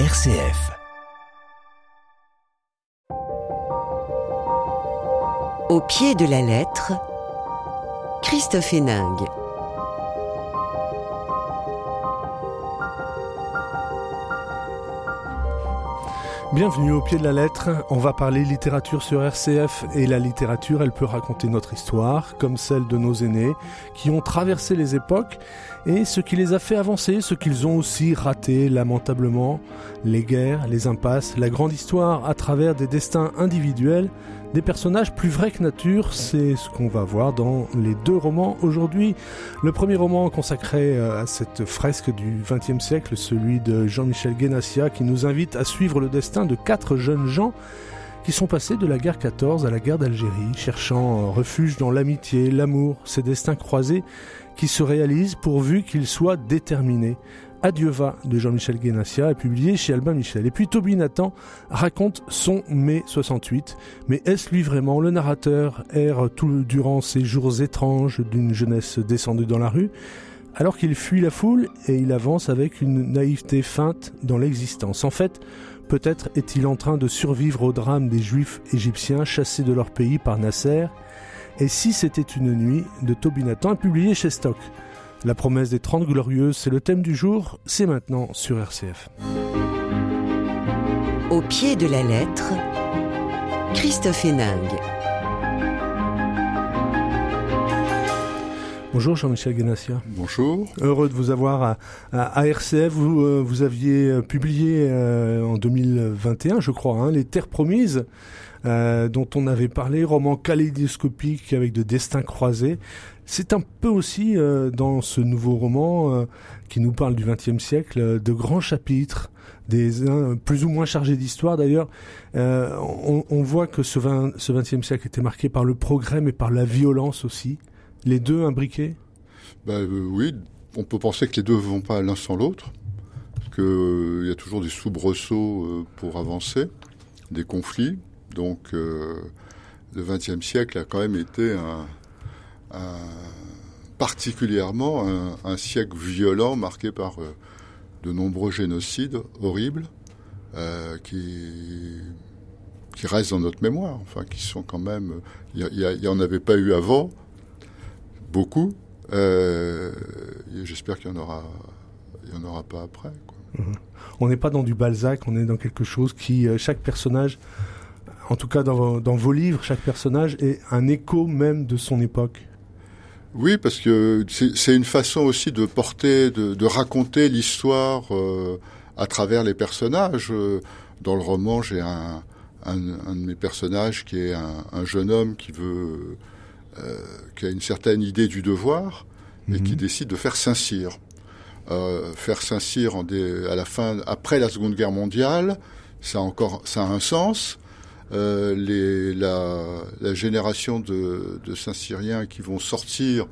RCF. Au pied de la lettre, Christophe Héningue. Bienvenue au pied de la lettre. On va parler littérature sur RCF et la littérature, elle peut raconter notre histoire, comme celle de nos aînés qui ont traversé les époques et ce qui les a fait avancer, ce qu'ils ont aussi raté lamentablement, les guerres, les impasses, la grande histoire à travers des destins individuels des personnages plus vrais que nature, c'est ce qu'on va voir dans les deux romans aujourd'hui. Le premier roman consacré euh, à cette fresque du XXe siècle, celui de Jean-Michel Guénassia, qui nous invite à suivre le destin de quatre jeunes gens qui sont passés de la guerre 14 à la guerre d'Algérie, cherchant refuge dans l'amitié, l'amour, ces destins croisés qui se réalisent pourvu qu'ils soient déterminés. Adieu va de Jean-Michel Guénassia est publié chez Albin Michel. Et puis Toby Nathan raconte son mai 68. Mais est-ce lui vraiment Le narrateur erre tout durant ces jours étranges d'une jeunesse descendue dans la rue? Alors qu'il fuit la foule et il avance avec une naïveté feinte dans l'existence. En fait, peut-être est-il en train de survivre au drame des juifs égyptiens chassés de leur pays par Nasser. Et si c'était une nuit? De Toby Nathan, publié chez Stock. La promesse des Trente Glorieuses, c'est le thème du jour, c'est maintenant sur RCF. Au pied de la lettre, Christophe Héningue. Bonjour Jean-Michel Ganassia. Bonjour. Heureux de vous avoir à, RCF. Vous, euh, vous aviez euh, publié euh, en 2021, je crois, hein, Les Terres Promises. dont on avait parlé, roman kaléidoscopique avec de destins croisés. C'est un peu aussi dans ce nouveau roman qui nous parle du XXe siècle de grands chapitres, des uns plus ou moins chargés d'histoire d'ailleurs. On, on, voit que ce, 20, ce XXe siècle était marqué par le progrès mais par la violence aussi. Les deux imbriqués? Ben, euh, Oui, on peut penser que les deux ne vont pas l'un sans l'autre, qu'il euh, y a toujours des soubresauts euh, pour avancer, des conflits. Donc le XXe siècle a quand même été particulièrement un, siècle violent marqué par de nombreux génocides horribles qui qui restent dans notre mémoire, enfin qui sont quand même, il n'y en avait pas eu avant, beaucoup. Euh, j'espère qu'il y en aura, il y en aura pas après. Mhm. On n'est pas dans du Balzac, on est dans quelque chose qui, euh, chaque personnage, en tout cas dans, vos livres, chaque personnage est un écho même de son époque. Oui, parce que c'est une façon aussi de porter, de, raconter l'histoire euh, à travers les personnages. Dans le roman, j'ai un, de mes personnages qui est un jeune homme qui veut euh, qui a une certaine idée du devoir et qui mhm. décide de faire Saint-Cyr. Euh, faire Saint-Cyr à la fin, après la Seconde Guerre mondiale, ça a encore, ça a un sens. Euh, les, la, la, génération de, de Saint-Cyriens qui vont sortir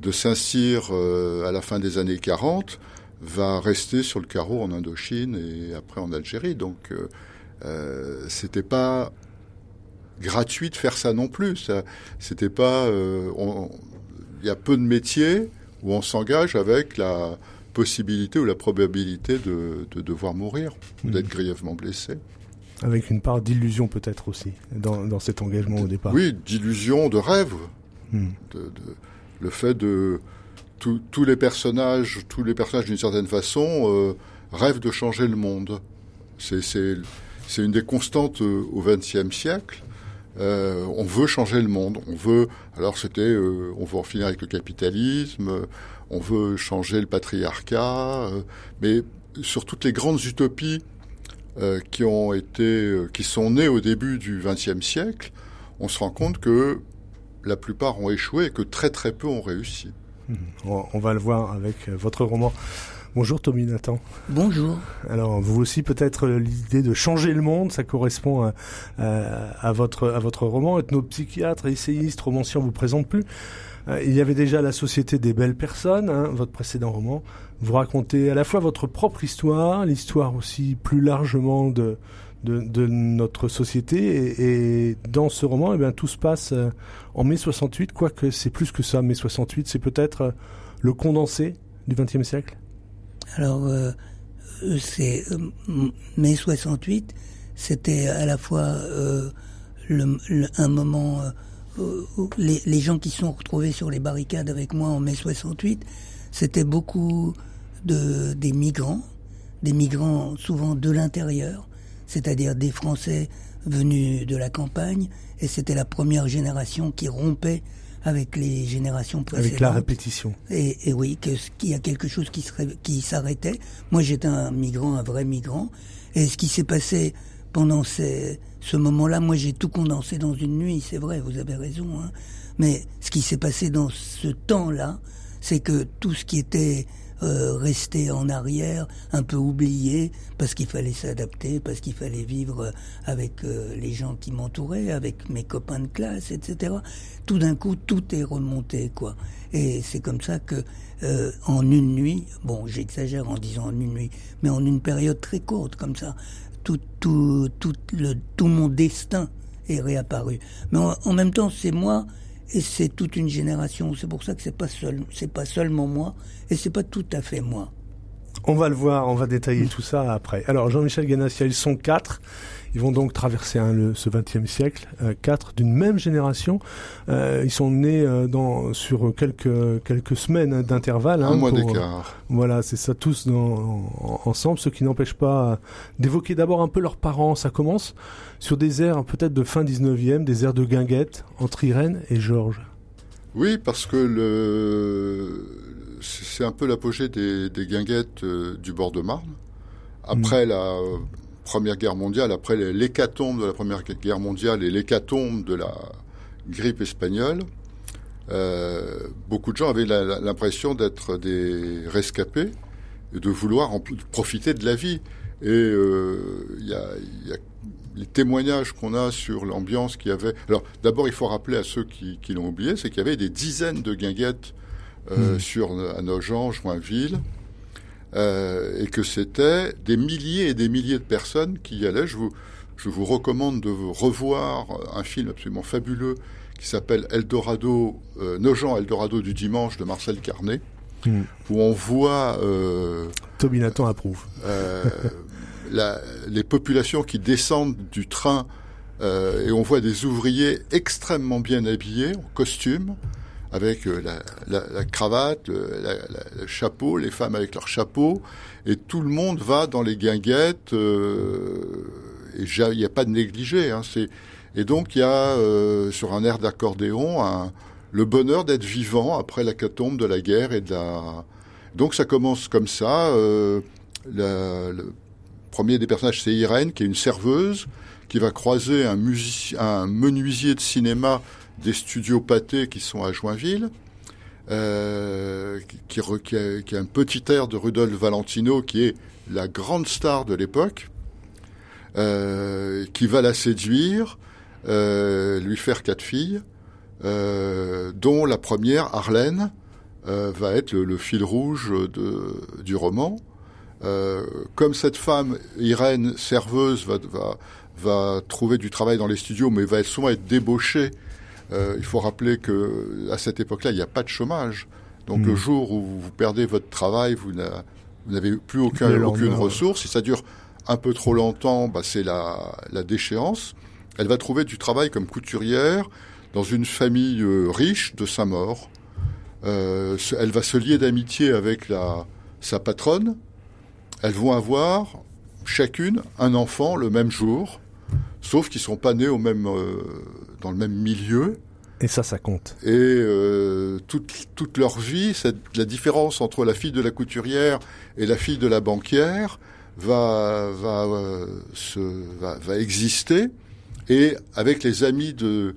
de Saint-Cyr euh, à la fin des années 40 va rester sur le carreau en Indochine et après en Algérie. Donc, euh, euh c'était pas gratuit de faire ça non plus. C'était pas. Euh, il y a peu de métiers où on s'engage avec la possibilité ou la probabilité de, devoir mourir ou hmm. d'être grièvement blessé. Avec une part d'illusion peut-être aussi dans, cet engagement au départ. Oui, d'illusion, de rêve. Hmm. De, le fait de tous les personnages, tous les personnages d'une certaine façon euh, rêvent de changer le monde. C'est une des constantes euh, au XXe siècle. Euh, on veut changer le monde. On veut, alors c'était, euh, on veut en finir avec le capitalisme, on veut changer le patriarcat, euh, mais sur toutes les grandes utopies qui ont été, qui sont nées au début du XXe siècle, on se rend compte que la plupart ont échoué et que très très peu ont réussi. Mmh. On va le voir avec votre roman Bonjour Tommy Nathan. Bonjour. Alors vous aussi peut-être l'idée de changer le monde, ça correspond à, votre, à votre roman. Ethnopsychiatre, essayiste, romancier, on vous présente plus. Euh, il y avait déjà la Société des belles personnes, hein, votre précédent roman. Vous racontez à la fois votre propre histoire, l'histoire aussi plus largement de, de, notre société. Et, dans ce roman, eh bien, tout se passe euh, en mai 68, quoique c'est plus que ça. Mai 68, c'est peut-être euh, le condensé du XXe siècle alors, euh, c'est mai 68, c'était à la fois un moment les, gens qui sont retrouvés sur les barricades avec moi en mai 68, c'était beaucoup de des migrants, des migrants souvent de l'intérieur, c'est-à-dire des Français venus de la campagne, et c'était la première génération qui rompait avec les générations précédentes. Avec la répétition. Et, et oui, qu'il y a quelque chose qui, serait, qui s'arrêtait. Moi, j'étais un migrant, un vrai migrant. Et ce qui s'est passé pendant ces, ce moment-là, moi, j'ai tout condensé dans une nuit, c'est vrai, vous avez raison. Hein. Mais ce qui s'est passé dans ce temps-là, c'est que tout ce qui était euh, rester en arrière, un peu oublié, parce qu'il fallait s'adapter, parce qu'il fallait vivre avec euh, les gens qui m'entouraient, avec mes copains de classe, etc. Tout d'un coup, tout est remonté, quoi. Et c'est comme ça que, euh, en une nuit, bon, j'exagère en disant en une nuit, mais en une période très courte, comme ça, tout, tout, tout, le, tout mon destin est réapparu. Mais en même temps, c'est moi et c'est toute une génération. C'est pour ça que c'est pas seul, c'est pas seulement moi, et c'est pas tout à fait moi. On va le voir, on va détailler tout ça après. Alors Jean-Michel Ganassia, ils sont quatre. Ils vont donc traverser hein, le, ce XXe siècle, euh, quatre d'une même génération. Euh, ils sont nés euh, dans, sur quelques, quelques semaines hein, d'intervalle. Hein, Un mois d'écart. Voilà, c'est ça, tous dans, ensemble, ce qui n'empêche pas d'évoquer d'abord un peu leurs parents. Ça commence sur des airs peut-être de fin 19e, des airs de guinguette entre Irène et Georges. Oui, parce que le c'est un peu l'apogée des, des guinguettes du bord de Marne. Après mm. la Première Guerre mondiale, après l'hécatombe de la Première Guerre mondiale et l'hécatombe de la grippe espagnole, euh, beaucoup de gens avaient l'impression d'être des rescapés et de vouloir en profiter de la vie. Et euh, il y, a, y, a, les témoignages qu'on a sur l'ambiance qu'il y avait. Alors d'abord, il faut rappeler à ceux qui, qui l'ont oublié, c'est qu'il y avait des dizaines de guinguettes euh, mmh. sur à Nogent, Joinville. Euh, et que c'était des milliers et des milliers de personnes qui y allaient. Je vous, je vous recommande de revoir un film absolument fabuleux qui s'appelle Eldorado, euh, Nogent Eldorado du dimanche de Marcel Carnet, hmm. où on voit... Euh, Toby approuve. Euh, les populations qui descendent du train euh, et on voit des ouvriers extrêmement bien habillés, en costume, avec euh, la, cravate, le, chapeau, les femmes avec leur chapeau, et tout le monde va dans les guinguettes, euh, et il n'y a pas de négligé. Hein, et donc il y a euh, sur un air d'accordéon le bonheur d'être vivant après la catombe de la guerre et. Donc ça commence comme ça. Euh, premier des personnages, c'est Irène, qui est une serveuse, qui va croiser un, menuisier de cinéma des studios pâtés qui sont à Joinville, euh, qui, qui, a, qui, a, un petit air de Rudolf Valentino, qui est la grande star de l'époque, euh, qui va la séduire, euh, lui faire quatre filles, euh, dont la première, Arlène, va être le, fil rouge du roman. Euh, comme cette femme, Irène, serveuse, va, va, va trouver du travail dans les studios, mais va souvent être débauchée euh, il faut rappeler que à cette époque-là, il n'y a pas de chômage. Donc le hmm. jour où vous perdez votre travail, vous n'avez plus aucun, aucune ressource. Si ça dure un peu trop longtemps, bah, c'est la, la, déchéance. Elle va trouver du travail comme couturière dans une famille euh, riche de Saint-Maur. Euh, elle va se lier d'amitié avec la, sa patronne. Elles vont avoir chacune un enfant le même jour, sauf qu'ils sont pas nés au même, euh, dans le même milieu. Et ça, ça compte. Et euh, toute, toute leur vie, cette, la différence entre la fille de la couturière et la fille de la banquière va va euh, se, va, va, exister. Et avec les amis de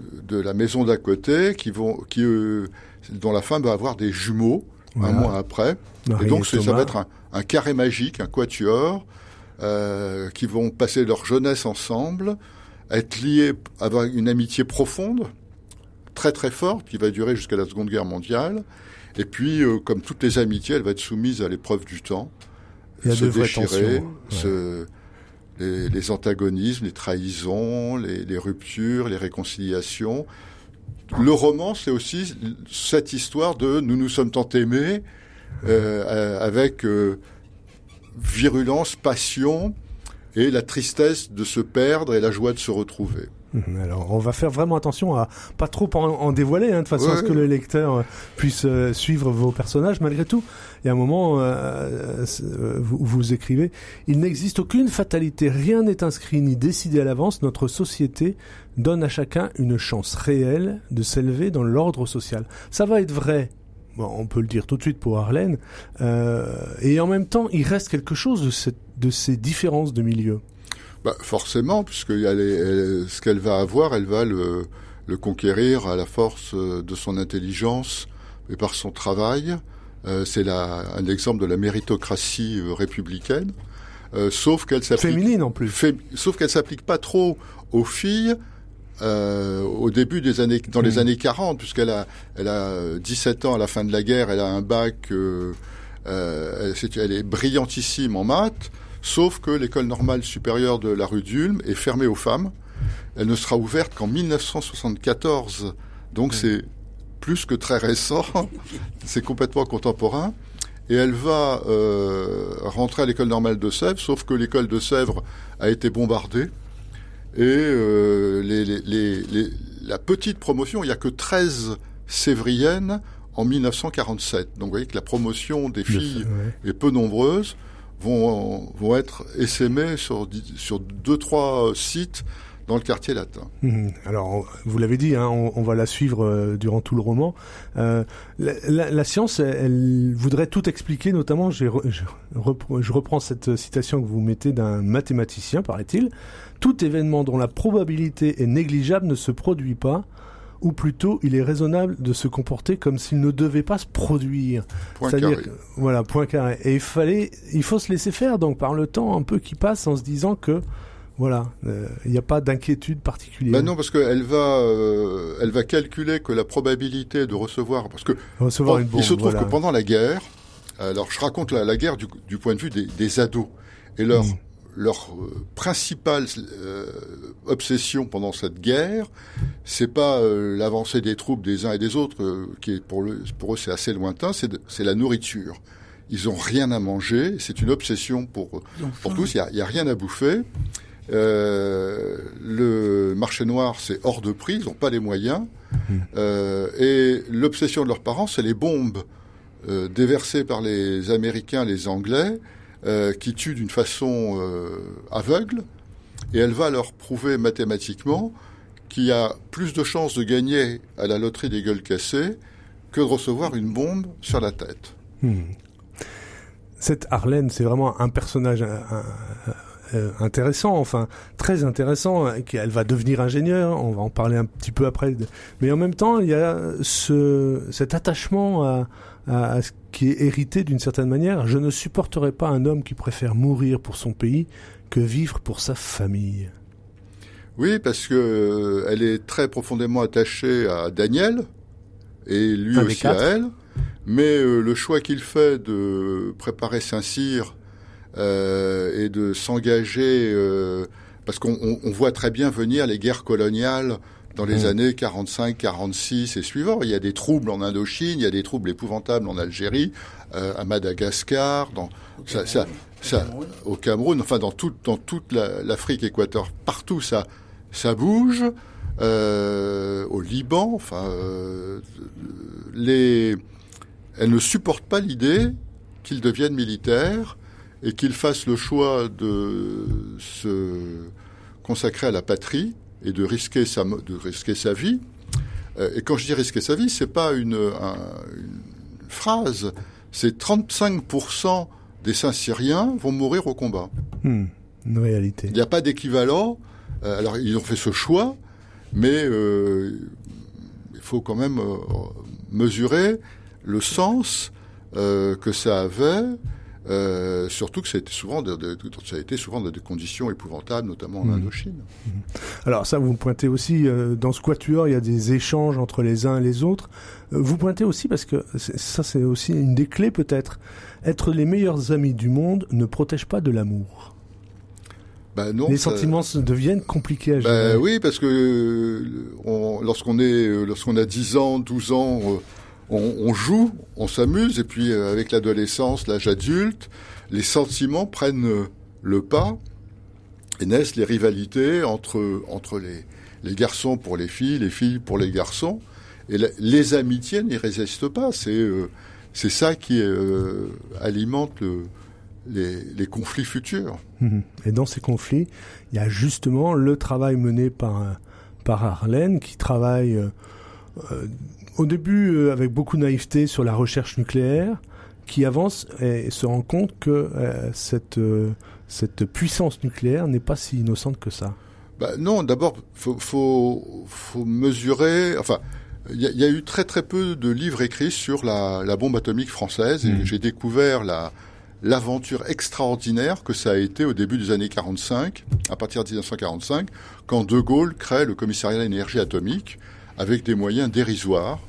de la maison d'à côté, qui vont qui euh, dont la femme va avoir des jumeaux un mois après. et donc ça va être un, un, carré magique, un quatuor, euh, qui vont passer leur jeunesse ensemble être lié, avoir une amitié profonde, très très forte, qui va durer jusqu'à la Seconde Guerre mondiale. Et puis, euh, comme toutes les amitiés, elle va être soumise à l'épreuve du temps, se déchirer, se, les, les, antagonismes, les trahisons, les, les, ruptures, les réconciliations. Le roman, c'est aussi cette histoire de nous nous sommes tant aimés, euh, avec euh, virulence, passion et la tristesse de se perdre et la joie de se retrouver. Mhm. Alors, on va faire vraiment attention à pas trop en, dévoiler, hein, de façon à ce que le lecteur euh, puisse euh, suivre vos personnages. Malgré tout, il y a un moment euh, vous, vous, écrivez il n'existe aucune fatalité, rien n'est inscrit ni décidé à l'avance. Notre société donne à chacun une chance réelle de s'élever dans l'ordre social. Ça va être vrai Bon, on peut le dire tout de suite pour Arlène. et en même temps, il reste quelque chose de, cette, de ces différences de milieu. Bah, forcément, puisque ce qu'elle va avoir, elle va le, le, conquérir à la force euh, de son intelligence et par son travail. Euh, c'est un exemple de la méritocratie euh, républicaine. Euh, sauf qu'elle s'applique féminine en plus. sauf qu'elle s'applique pas trop aux filles euh, au début des années, dans les hmm. années 40, puisqu'elle a, elle a 17 ans à la fin de la guerre, elle a un bac, euh, elle, elle, est brillantissime en maths. Sauf que l'école normale supérieure de la rue d'Ulm est fermée aux femmes. Elle ne sera ouverte qu'en 1974. Donc c'est plus que très récent. c'est complètement contemporain. Et elle va euh, rentrer à l'école normale de Sèvres, sauf que l'école de Sèvres a été bombardée. Et euh, la petite promotion, il n'y a que 13 sévriennes en 1947. Donc vous voyez que la promotion des filles est peu nombreuse vont, vont être essaimés sur, sur deux, trois sites dans le quartier latin. Mhm. Alors, vous l'avez dit, hein, on, va la suivre euh, durant tout le roman. Euh, la, science, elle, voudrait tout expliquer, notamment, je, je, reprends cette citation que vous mettez d'un mathématicien, paraît-il. Tout événement dont la probabilité est négligeable ne se produit pas, ou plutôt il est raisonnable de se comporter comme s'il ne devait pas se produire. Point carré. voilà, point carré. Et il fallait, il faut se laisser faire donc par le temps un peu qui passe en se disant que voilà, euh, il n'y a pas d'inquiétude particulière. Ben non, parce qu'elle va, euh, elle va calculer que la probabilité de recevoir, parce que recevoir une bombe, il se trouve que pendant la guerre, alors je raconte la, guerre du, du, point de vue des, des ados et leur hmm leur euh, principale euh, obsession pendant cette guerre, c'est pas euh, l'avancée des troupes des uns et des autres, qui est pour, le, pour eux c'est assez lointain, c'est la nourriture. Ils ont rien à manger, c'est une obsession pour, pour tous, il y a, rien à bouffer. le marché noir, c'est hors de prix, ils n'ont pas les moyens. Mmh. et l'obsession de leurs parents, c'est les bombes déversées par les Américains, les Anglais, euh, qui tue d'une façon euh, aveugle, et elle va leur prouver mathématiquement qu'il y a plus de chances de gagner à la loterie des gueules cassées que de recevoir une bombe sur la tête. Hmm. Cette Arlène, c'est vraiment un personnage euh, intéressant, enfin très intéressant. Elle va devenir ingénieure, on va en parler un petit peu après. Mais en même temps, il y a ce, cet attachement à, à, ce qui est hérité d'une certaine manière. Je ne supporterai pas un homme qui préfère mourir pour son pays que vivre pour sa famille. Oui, parce que euh, elle est très profondément attachée à Daniel et lui aussi à elle. Mais euh, le choix qu'il fait de préparer Saint-Cyr euh, et de s'engager, euh, parce qu'on voit très bien venir les guerres coloniales dans les mm. années 45, 46 et suivants. Il y a des troubles en Indochine, il y a des troubles épouvantables en Algérie, euh, à Madagascar, dans ça, ça, ça, au Cameroun, enfin dans toute dans toute l'Afrique équatoriale, partout ça ça bouge. Euh, au Liban, enfin euh, les, elles ne supportent pas l'idée qu'ils deviennent militaires et qu'ils fassent le choix de se consacrer à la patrie et de risquer sa, de risquer sa vie. Euh, et quand je dis risquer sa vie, c'est pas une, une phrase, c'est 35% des Saint-Syriens vont mourir au combat. Hmm, une réalité. Il n'y a pas d'équivalent. Euh, alors ils ont fait ce choix, mais euh, il faut quand même mesurer le sens euh, que ça avait euh, surtout que ça a été souvent, de, de, ça a été souvent dans des conditions épouvantables, notamment en mmh. Indochine. Mmh. Alors ça, vous pointez aussi euh, dans ce quatuor, il y a des échanges entre les uns et les autres. Euh, vous pointez aussi parce que ça, c'est aussi une des clés peut-être. Être les meilleurs amis du monde ne protège pas de l'amour. Ben non, les sentiments deviennent compliqués à gérer. Ben oui, parce que lorsqu'on est, lorsqu'on a 10 ans, 12 ans, on, joue, on s'amuse, et puis euh, avec l'adolescence, l'âge adulte, les sentiments prennent le pas et naissent les rivalités entre entre les les garçons pour les filles, les filles pour les garçons. Et les amitiés n'y résistent pas. C'est euh, ça qui euh, alimente les, les, conflits futurs. Mhm. Et dans ces conflits, il y a justement le travail mené par par Arlène, qui travaille euh, au début avec beaucoup de naïveté sur la recherche nucléaire, qui avance et se rend compte que cette cette puissance nucléaire n'est pas si innocente que ça. Bah, non, d'abord, faut, faut, faut mesurer. Enfin, il y, y, a eu très très peu de livres écrits sur la, la bombe atomique française, et mmh. j'ai découvert la l'aventure extraordinaire que ça a été au début des années 45, à partir de 1945, quand De Gaulle crée le commissariat à l'énergie atomique avec des moyens dérisoires.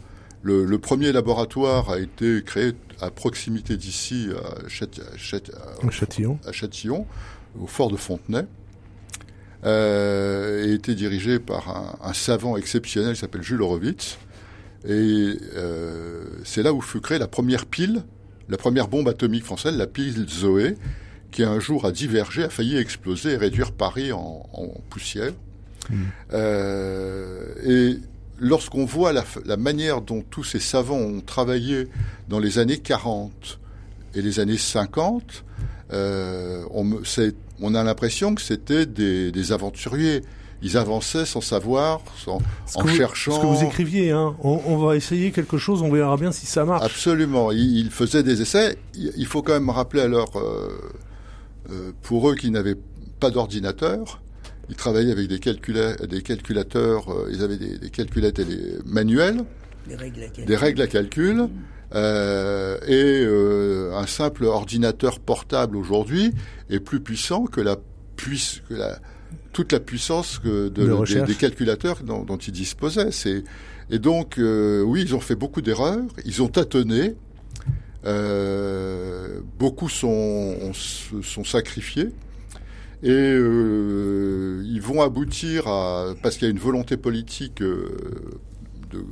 Le, le, premier laboratoire a été créé à proximité d'ici, à, Châtillon. à Châtillon, au fort de Fontenay euh, et était dirigé par un, un savant exceptionnel qui s'appelle Jules Horowitz. Et euh, c'est là où fut créée la première pile, la première bombe atomique française, la pile Zoé, qui un jour a divergé, a failli exploser et réduire Paris en, en poussière. Mmh. Euh, et lorsqu'on voit la, la, manière dont tous ces savants ont travaillé dans les années 40 et les années 50, euh, on, on a l'impression que c'était des, des, aventuriers. Ils avançaient sans savoir, sans, en cherchant. Ce que vous écriviez, hein. on, on, va essayer quelque chose, on verra bien si ça marche. Absolument. Ils, ils faisaient des essais. Il faut quand même rappeler alors, euh, euh, pour eux qui n'avaient pas d'ordinateur, ils travaillaient avec des, calcula des calculateurs, euh, ils avaient des, des calculateurs manuels, des règles à calcul. Des règles à calcul mmh. Euh, et euh, un simple ordinateur portable aujourd'hui est plus puissant que la puisse que la toute la puissance que de, de des, des, calculateurs dont, dont ils disposaient. C'est et donc euh, oui, ils ont fait beaucoup d'erreurs, ils ont tâtonné, euh, beaucoup sont sont sacrifiés et euh, ils vont aboutir à parce qu'il y a une volonté politique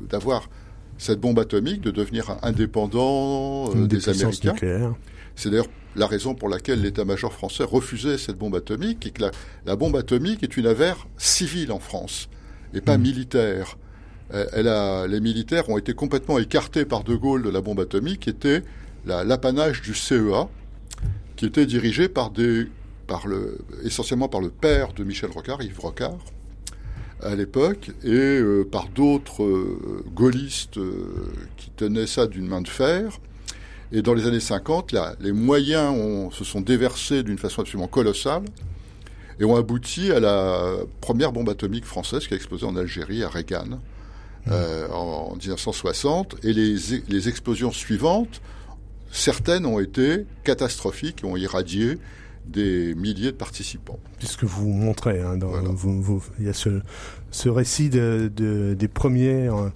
d'avoir cette bombe atomique de devenir indépendant euh, des, des Américains. C'est d'ailleurs la raison pour laquelle l'état-major français refusait cette bombe atomique et que la, la, bombe atomique est une affaire civile en France et pas mmh. militaire. Euh, elle a, les militaires ont été complètement écartés par De Gaulle de la bombe atomique, qui était l'apanage du CEA, qui était dirigé par des, essentiellement par le père de Michel Rocard, Yves Rocard, à l'époque et euh, par d'autres euh, gaullistes euh, qui tenaient ça d'une main de fer. Et dans les années 50, là, les moyens se sont déversés d'une façon absolument colossale et ont abouti à la première bombe atomique française qui a explosé en Algérie, à en, en 1960. Et les, les explosions suivantes, certaines ont été catastrophiques et ont irradié des milliers de participants. Puisque vous montrez, hein, dans, voilà. vous, vous, il y a ce, ce récit de, de, des premières euh,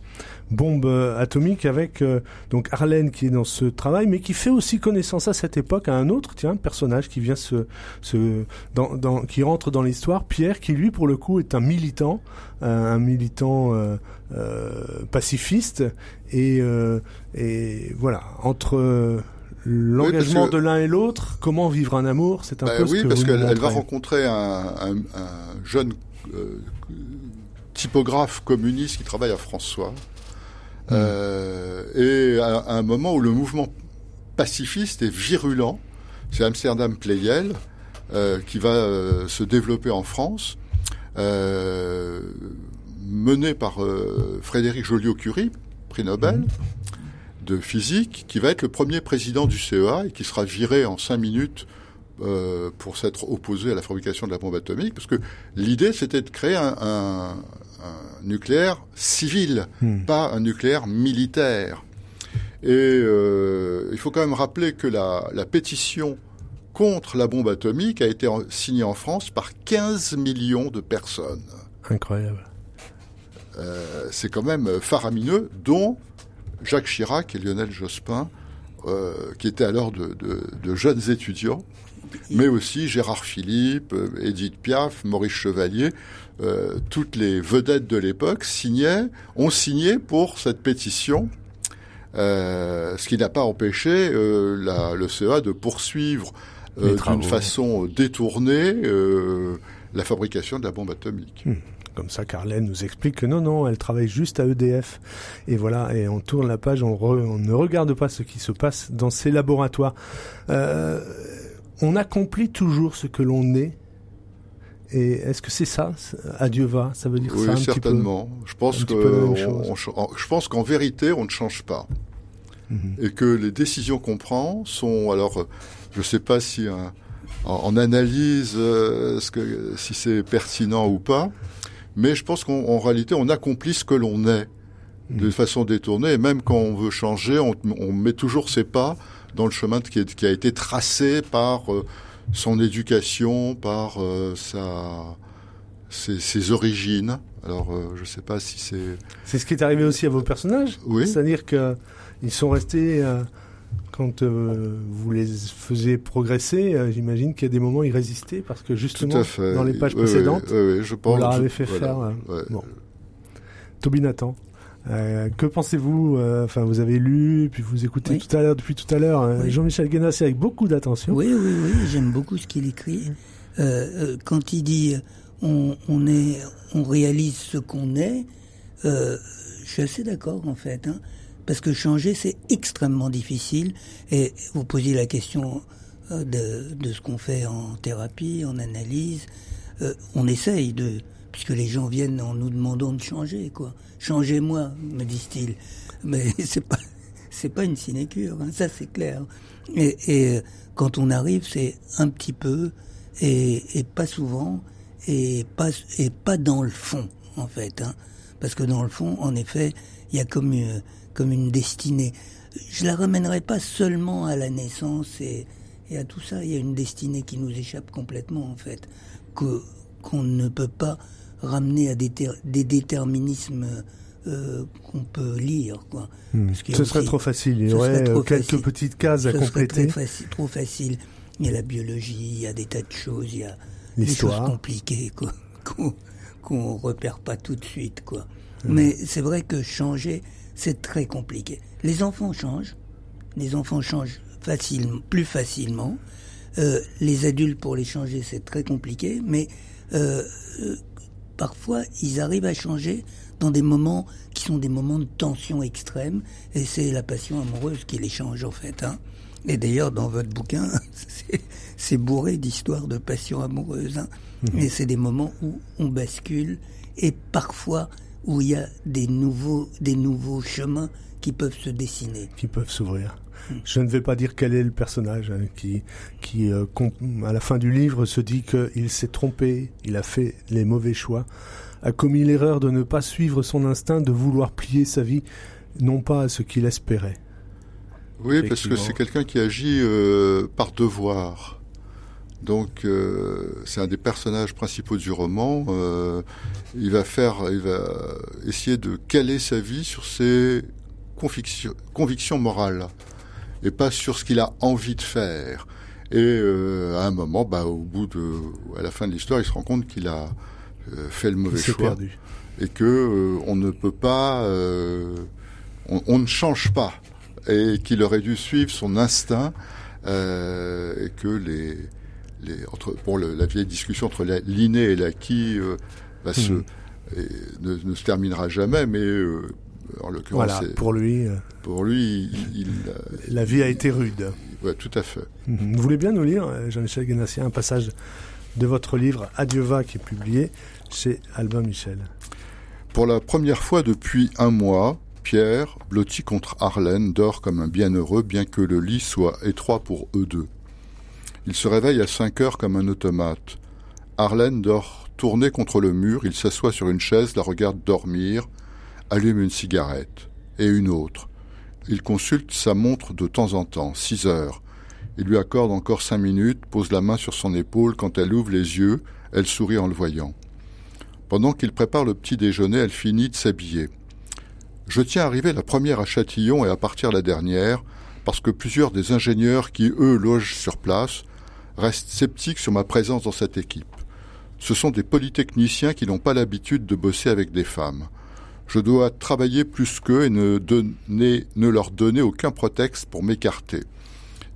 bombes atomiques avec euh, donc Arlène qui est dans ce travail, mais qui fait aussi connaissance à cette époque à un autre tiens personnage qui vient se, se dans, dans, qui rentre dans l'histoire, Pierre, qui lui pour le coup est un militant, euh, un militant euh, euh pacifiste et, euh, et voilà entre l'engagement oui, de l'un et l'autre, comment vivre un amour, c'est un bah peu oui, ce que parce qu'elle elle va rencontrer un, un, un jeune euh, typographe communiste qui travaille à François, mmh. euh, et à, à, un moment où le mouvement pacifiste est virulent, c'est Amsterdam Playel euh, qui va euh, se développer en France, mené par Frédéric Joliot-Curie, prix Nobel. De physique, qui va être le premier président du CEA et qui sera viré en cinq minutes euh, pour s'être opposé à la fabrication de la bombe atomique, parce que l'idée c'était de créer un, un, un nucléaire civil, hmm. pas un nucléaire militaire. Et euh, il faut quand même rappeler que la, la, pétition contre la bombe atomique a été signée en France par 15 millions de personnes. Incroyable. Euh, c'est quand même faramineux, dont Jacques Chirac et Lionel Jospin, euh, qui étaient alors de, de, de, jeunes étudiants, mais aussi Gérard Philippe, euh, Édith Piaf, Maurice Chevalier, euh, toutes les vedettes de l'époque signaient, ont signé pour cette pétition Euh, ce qui n'a pas empêché euh, la, le CEA de poursuivre d'une façon détournée la fabrication de la bombe atomique. Hmm. Comme ça, Carlène nous explique que non, non, elle travaille juste à EDF. Et voilà, et on tourne la page, on, re- on ne regarde pas ce qui se passe dans ces laboratoires. Euh, on accomplit toujours ce que l'on est. Et est-ce que c'est ça, adieu va? Ça veut dire Oui, ça un petit peu? Certainement. Je pense que on- on je pense qu'en vérité, on ne change pas. Mhm. et que les décisions qu'on prend sont alors euh, je ne sais pas si hein, en, en analyse euh, ce que si c'est pertinent ou pas mais je pense qu'en en réalité on accomplit ce que l'on est de Mhm. façon détournée et même quand on veut changer on, on met toujours ses pas dans le chemin qui, est- qui a été tracé par euh, son éducation par euh, sa ses, ses origines alors euh, je ne sais pas si c'est C'est ce qui est arrivé aussi à vos personnages Oui. C'est-à-dire que ils sont restés euh, quand euh, vous les faisiez progresser. euh, J'imagine qu'il y a des moments ils résistaient parce que justement dans les pages Oui, précédentes, oui, oui, je pense vous leur avez fait voilà, faire. euh, ouais. Bon, Toby Nathan. euh, que pensez-vous euh, Enfin, vous avez lu, puis vous écoutez Oui. tout à l'heure, depuis tout à l'heure, euh, Oui. Jean-Michel Guénassé avec beaucoup d'attention. Oui, oui, oui, j'aime beaucoup ce qu'il écrit. Euh, euh, quand il dit euh, on, on est, on réalise ce qu'on est, euh, je suis assez d'accord en fait, hein, parce que changer c'est extrêmement difficile. Et vous posiez la question euh, de, ce qu'on fait en thérapie, en analyse. Euh, on essaye de, puisque les gens viennent en nous demandant de changer, quoi. Changez-moi, me disent-ils. Mais c'est pas, c'est pas une sinécure, hein, ça c'est clair. Et, euh, quand on arrive, c'est un petit peu et, pas souvent et pas et pas dans le fond en fait, hein. parce que dans le fond, en effet, il y a comme comme une destinée. Je la ramènerai pas seulement à la naissance et, et à tout ça. Il y a une destinée qui nous échappe complètement en fait, que qu'on ne peut pas ramener à des, ter- des déterminismes euh, qu'on peut lire quoi. Parce a Ce serait trop facile. Il y aurait euh, quelques facile. petites cases à ce serait compléter. facile, trop facile. Il y a la biologie, il y a des tas de choses, il y a des choses compliquées qu'on qu'on repère pas tout de suite quoi. Mais c'est vrai que changer, c'est très compliqué. Les enfants changent, les enfants changent facilement, plus facilement. Euh, les adultes pour les changer, c'est très compliqué, mais euh, euh, parfois ils arrivent à changer dans des moments qui sont des moments de tension extrême, et c'est la passion amoureuse qui les change en fait. Hein. Et d'ailleurs, dans votre bouquin, c'est- bourré d'histoires de passion amoureuse. Hein. Et c'est des moments où on bascule, et parfois où il y a des nouveaux, des nouveaux chemins qui peuvent se dessiner. qui peuvent s'ouvrir. Hmm. Je ne vais pas dire quel est le personnage hein, qui, qui euh, à la fin du livre, se dit qu'il s'est trompé, il a fait les mauvais choix, a commis l'erreur de ne pas suivre son instinct, de vouloir plier sa vie, non pas à ce qu'il espérait. Oui, parce que c'est quelqu'un qui agit euh, par devoir. Donc, euh, c'est un des personnages principaux du roman. Euh, il va faire, il va essayer de caler sa vie sur ses convictions, convictions morales et pas sur ce qu'il a envie de faire. Et euh, à un moment, bah, au bout de, à la fin de l'histoire, il se rend compte qu'il a euh, fait le mauvais choix perdu. et que euh, on ne peut pas, euh, on, on ne change pas, et qu'il aurait dû suivre son instinct, euh, et que les, les entre, pour le, la vieille discussion entre l'inné et l'acquis euh, se, et ne, ne se terminera jamais, mais euh, en l'occurrence, Voilà, pour lui, euh, pour lui, il, il, la vie a été rude. tout à fait. Mhm. Vous voulez bien nous lire, euh, Jean-Michel Guénassier, un passage de votre livre Adieu va qui est publié chez Albin Michel. Pour la première fois depuis un mois, Pierre, blotti contre Arlène, dort comme un bienheureux, bien que le lit soit étroit pour eux deux. Il se réveille à cinq heures comme un automate. Arlène dort tourné contre le mur, il s'assoit sur une chaise, la regarde dormir, allume une cigarette, et une autre. Il consulte sa montre de temps en temps, six heures. Il lui accorde encore cinq minutes, pose la main sur son épaule, quand elle ouvre les yeux, elle sourit en le voyant. Pendant qu'il prépare le petit déjeuner, elle finit de s'habiller. Je tiens à arriver la première à Châtillon et à partir la dernière, parce que plusieurs des ingénieurs qui, eux, logent sur place, restent sceptiques sur ma présence dans cette équipe. Ce sont des polytechniciens qui n'ont pas l'habitude de bosser avec des femmes. Je dois travailler plus qu'eux et ne, ne leur donner aucun prétexte pour m'écarter.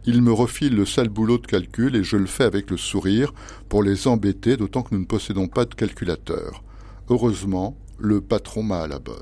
Ils me refilent le sale boulot de calcul et je le fais avec le sourire pour les embêter, d'autant que nous ne possédons pas de calculateur. Heureusement, le patron m'a à la bonne.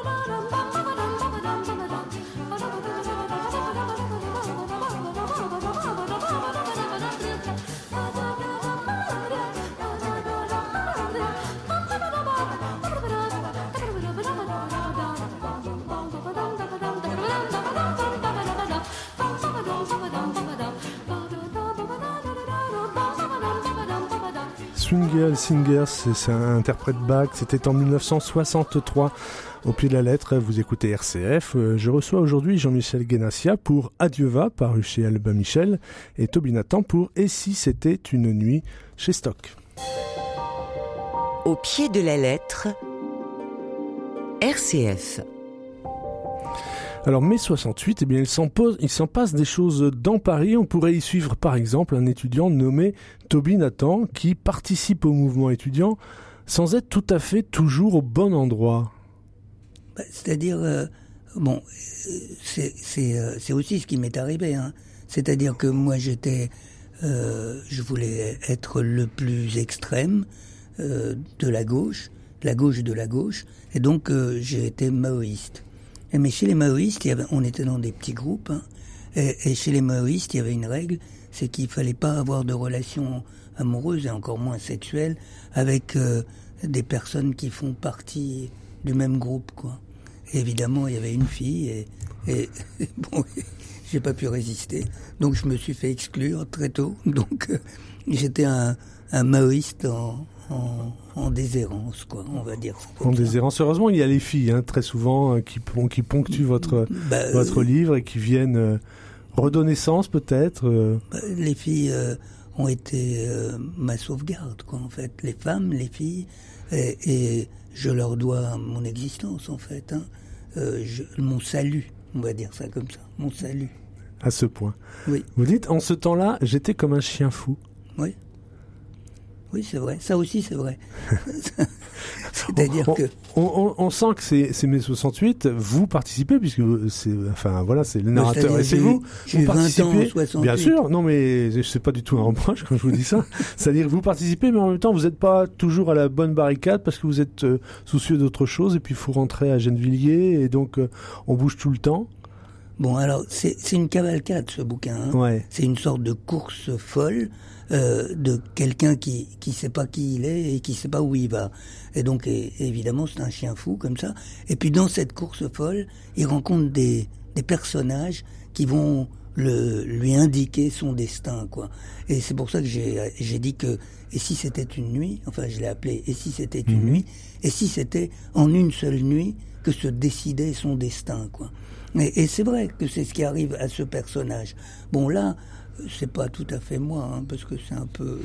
Swing Singers, c'est un interprète Bach, c'était en 1963 au pied de la lettre, vous écoutez RCF. Euh, je reçois aujourd'hui Jean-Michel Guénassia pour Adieu va, paru chez Albin Michel, et Toby Nathan pour Et si c'était une nuit chez Stock. Au pied de la lettre, RCF. Alors mai 68, eh bien, il s'en, passe des choses dans Paris. On pourrait y suivre par exemple un étudiant nommé Toby Nathan qui participe au mouvement étudiant sans être tout à fait toujours au bon endroit. Bah, c'est-à-dire, euh, bon, euh, euh, c'est aussi ce qui m'est arrivé. Hein. C'est-à-dire que moi j'étais, je voulais être le plus extrême de la gauche, la gauche de la gauche, et donc j'ai été maoïste. Mais chez les maoïstes, on était dans des petits groupes, hein. et, chez les maoïstes, il y avait une règle, c'est qu'il fallait pas avoir de relations amoureuses et encore moins sexuelles avec euh, des personnes qui font partie du même groupe, quoi. évidemment, il y avait une fille, et, et, bon, j'ai pas pu résister, donc je me suis fait exclure très tôt. Donc euh, j'étais un, un maoïste en, en, déshérence, quoi, on va dire. En déshérence. Heureusement, il y a les filles, hein, très souvent, euh, qui, qui ponctuent votre, bah, votre euh, livre et qui viennent euh, redonner sens, peut-être. Bah, les filles ont été ma sauvegarde, quoi, en fait. Les femmes, les filles, et, je leur dois mon existence, en fait. Hein. mon salut, on va dire ça comme ça, mon salut. À ce point. Oui. Vous dites, en ce temps-là, j'étais comme un chien fou. Oui. Oui, c'est vrai. Ça aussi, c'est vrai. C'est-à-dire que on, sent que c'est mai 68. Vous participez puisque c'est enfin voilà, c'est le narrateur et c'est vous. Vous participez. 68. Bien sûr. Non, mais c'est pas du tout un reproche quand je vous dis ça. C'est-à-dire que vous participez, mais en même temps, vous n'êtes pas toujours à la bonne barricade parce que vous êtes euh, soucieux d'autre chose et puis il faut rentrer à Gennevilliers et donc euh, on bouge tout le temps. Bon, alors c'est une cavalcade ce bouquin. Hein. Ouais. C'est une sorte de course folle euh, de quelqu'un qui qui sait pas qui il est et qui sait pas où il va. Et donc évidemment c'est un chien fou comme ça. Et puis dans cette course folle, il rencontre des des personnages qui vont le, lui indiquer son destin, quoi. Et c'est pour ça que j'ai, j'ai dit que, et si c'était une nuit, enfin je l'ai appelé, et si c'était une mhm. nuit, et si c'était en une seule nuit que se décidait son destin, quoi. Et, et c'est vrai que c'est ce qui arrive à ce personnage. Bon là, c'est pas tout à fait moi, hein, parce que c'est un peu.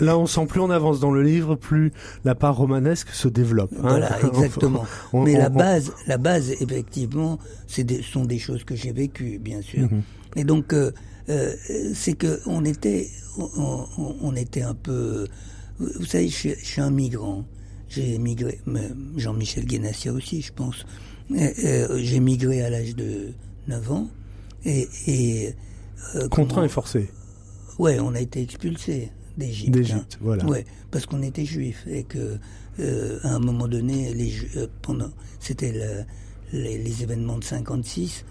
Là, on sent plus on avance dans le livre, plus la part romanesque se développe. Hein. Voilà, exactement. Mais la base, la base, effectivement, c'est des, sont des choses que j'ai vécues, bien sûr. Mhm. Et donc, euh, euh, c'est que on était, on, était un peu. Vous savez, je, suis un migrant. J'ai migré, Jean-Michel Guénassia aussi, je pense. Euh, j'ai migré à l'âge de 9 ans. Et, et euh, Contraint et forcé. Ouais, on a été expulsé d'Égypte. D'Égypte, hein. voilà. Ouais, parce qu'on était juifs et que euh, à un moment donné, les, euh, pendant, c'était les, les, événements de 56.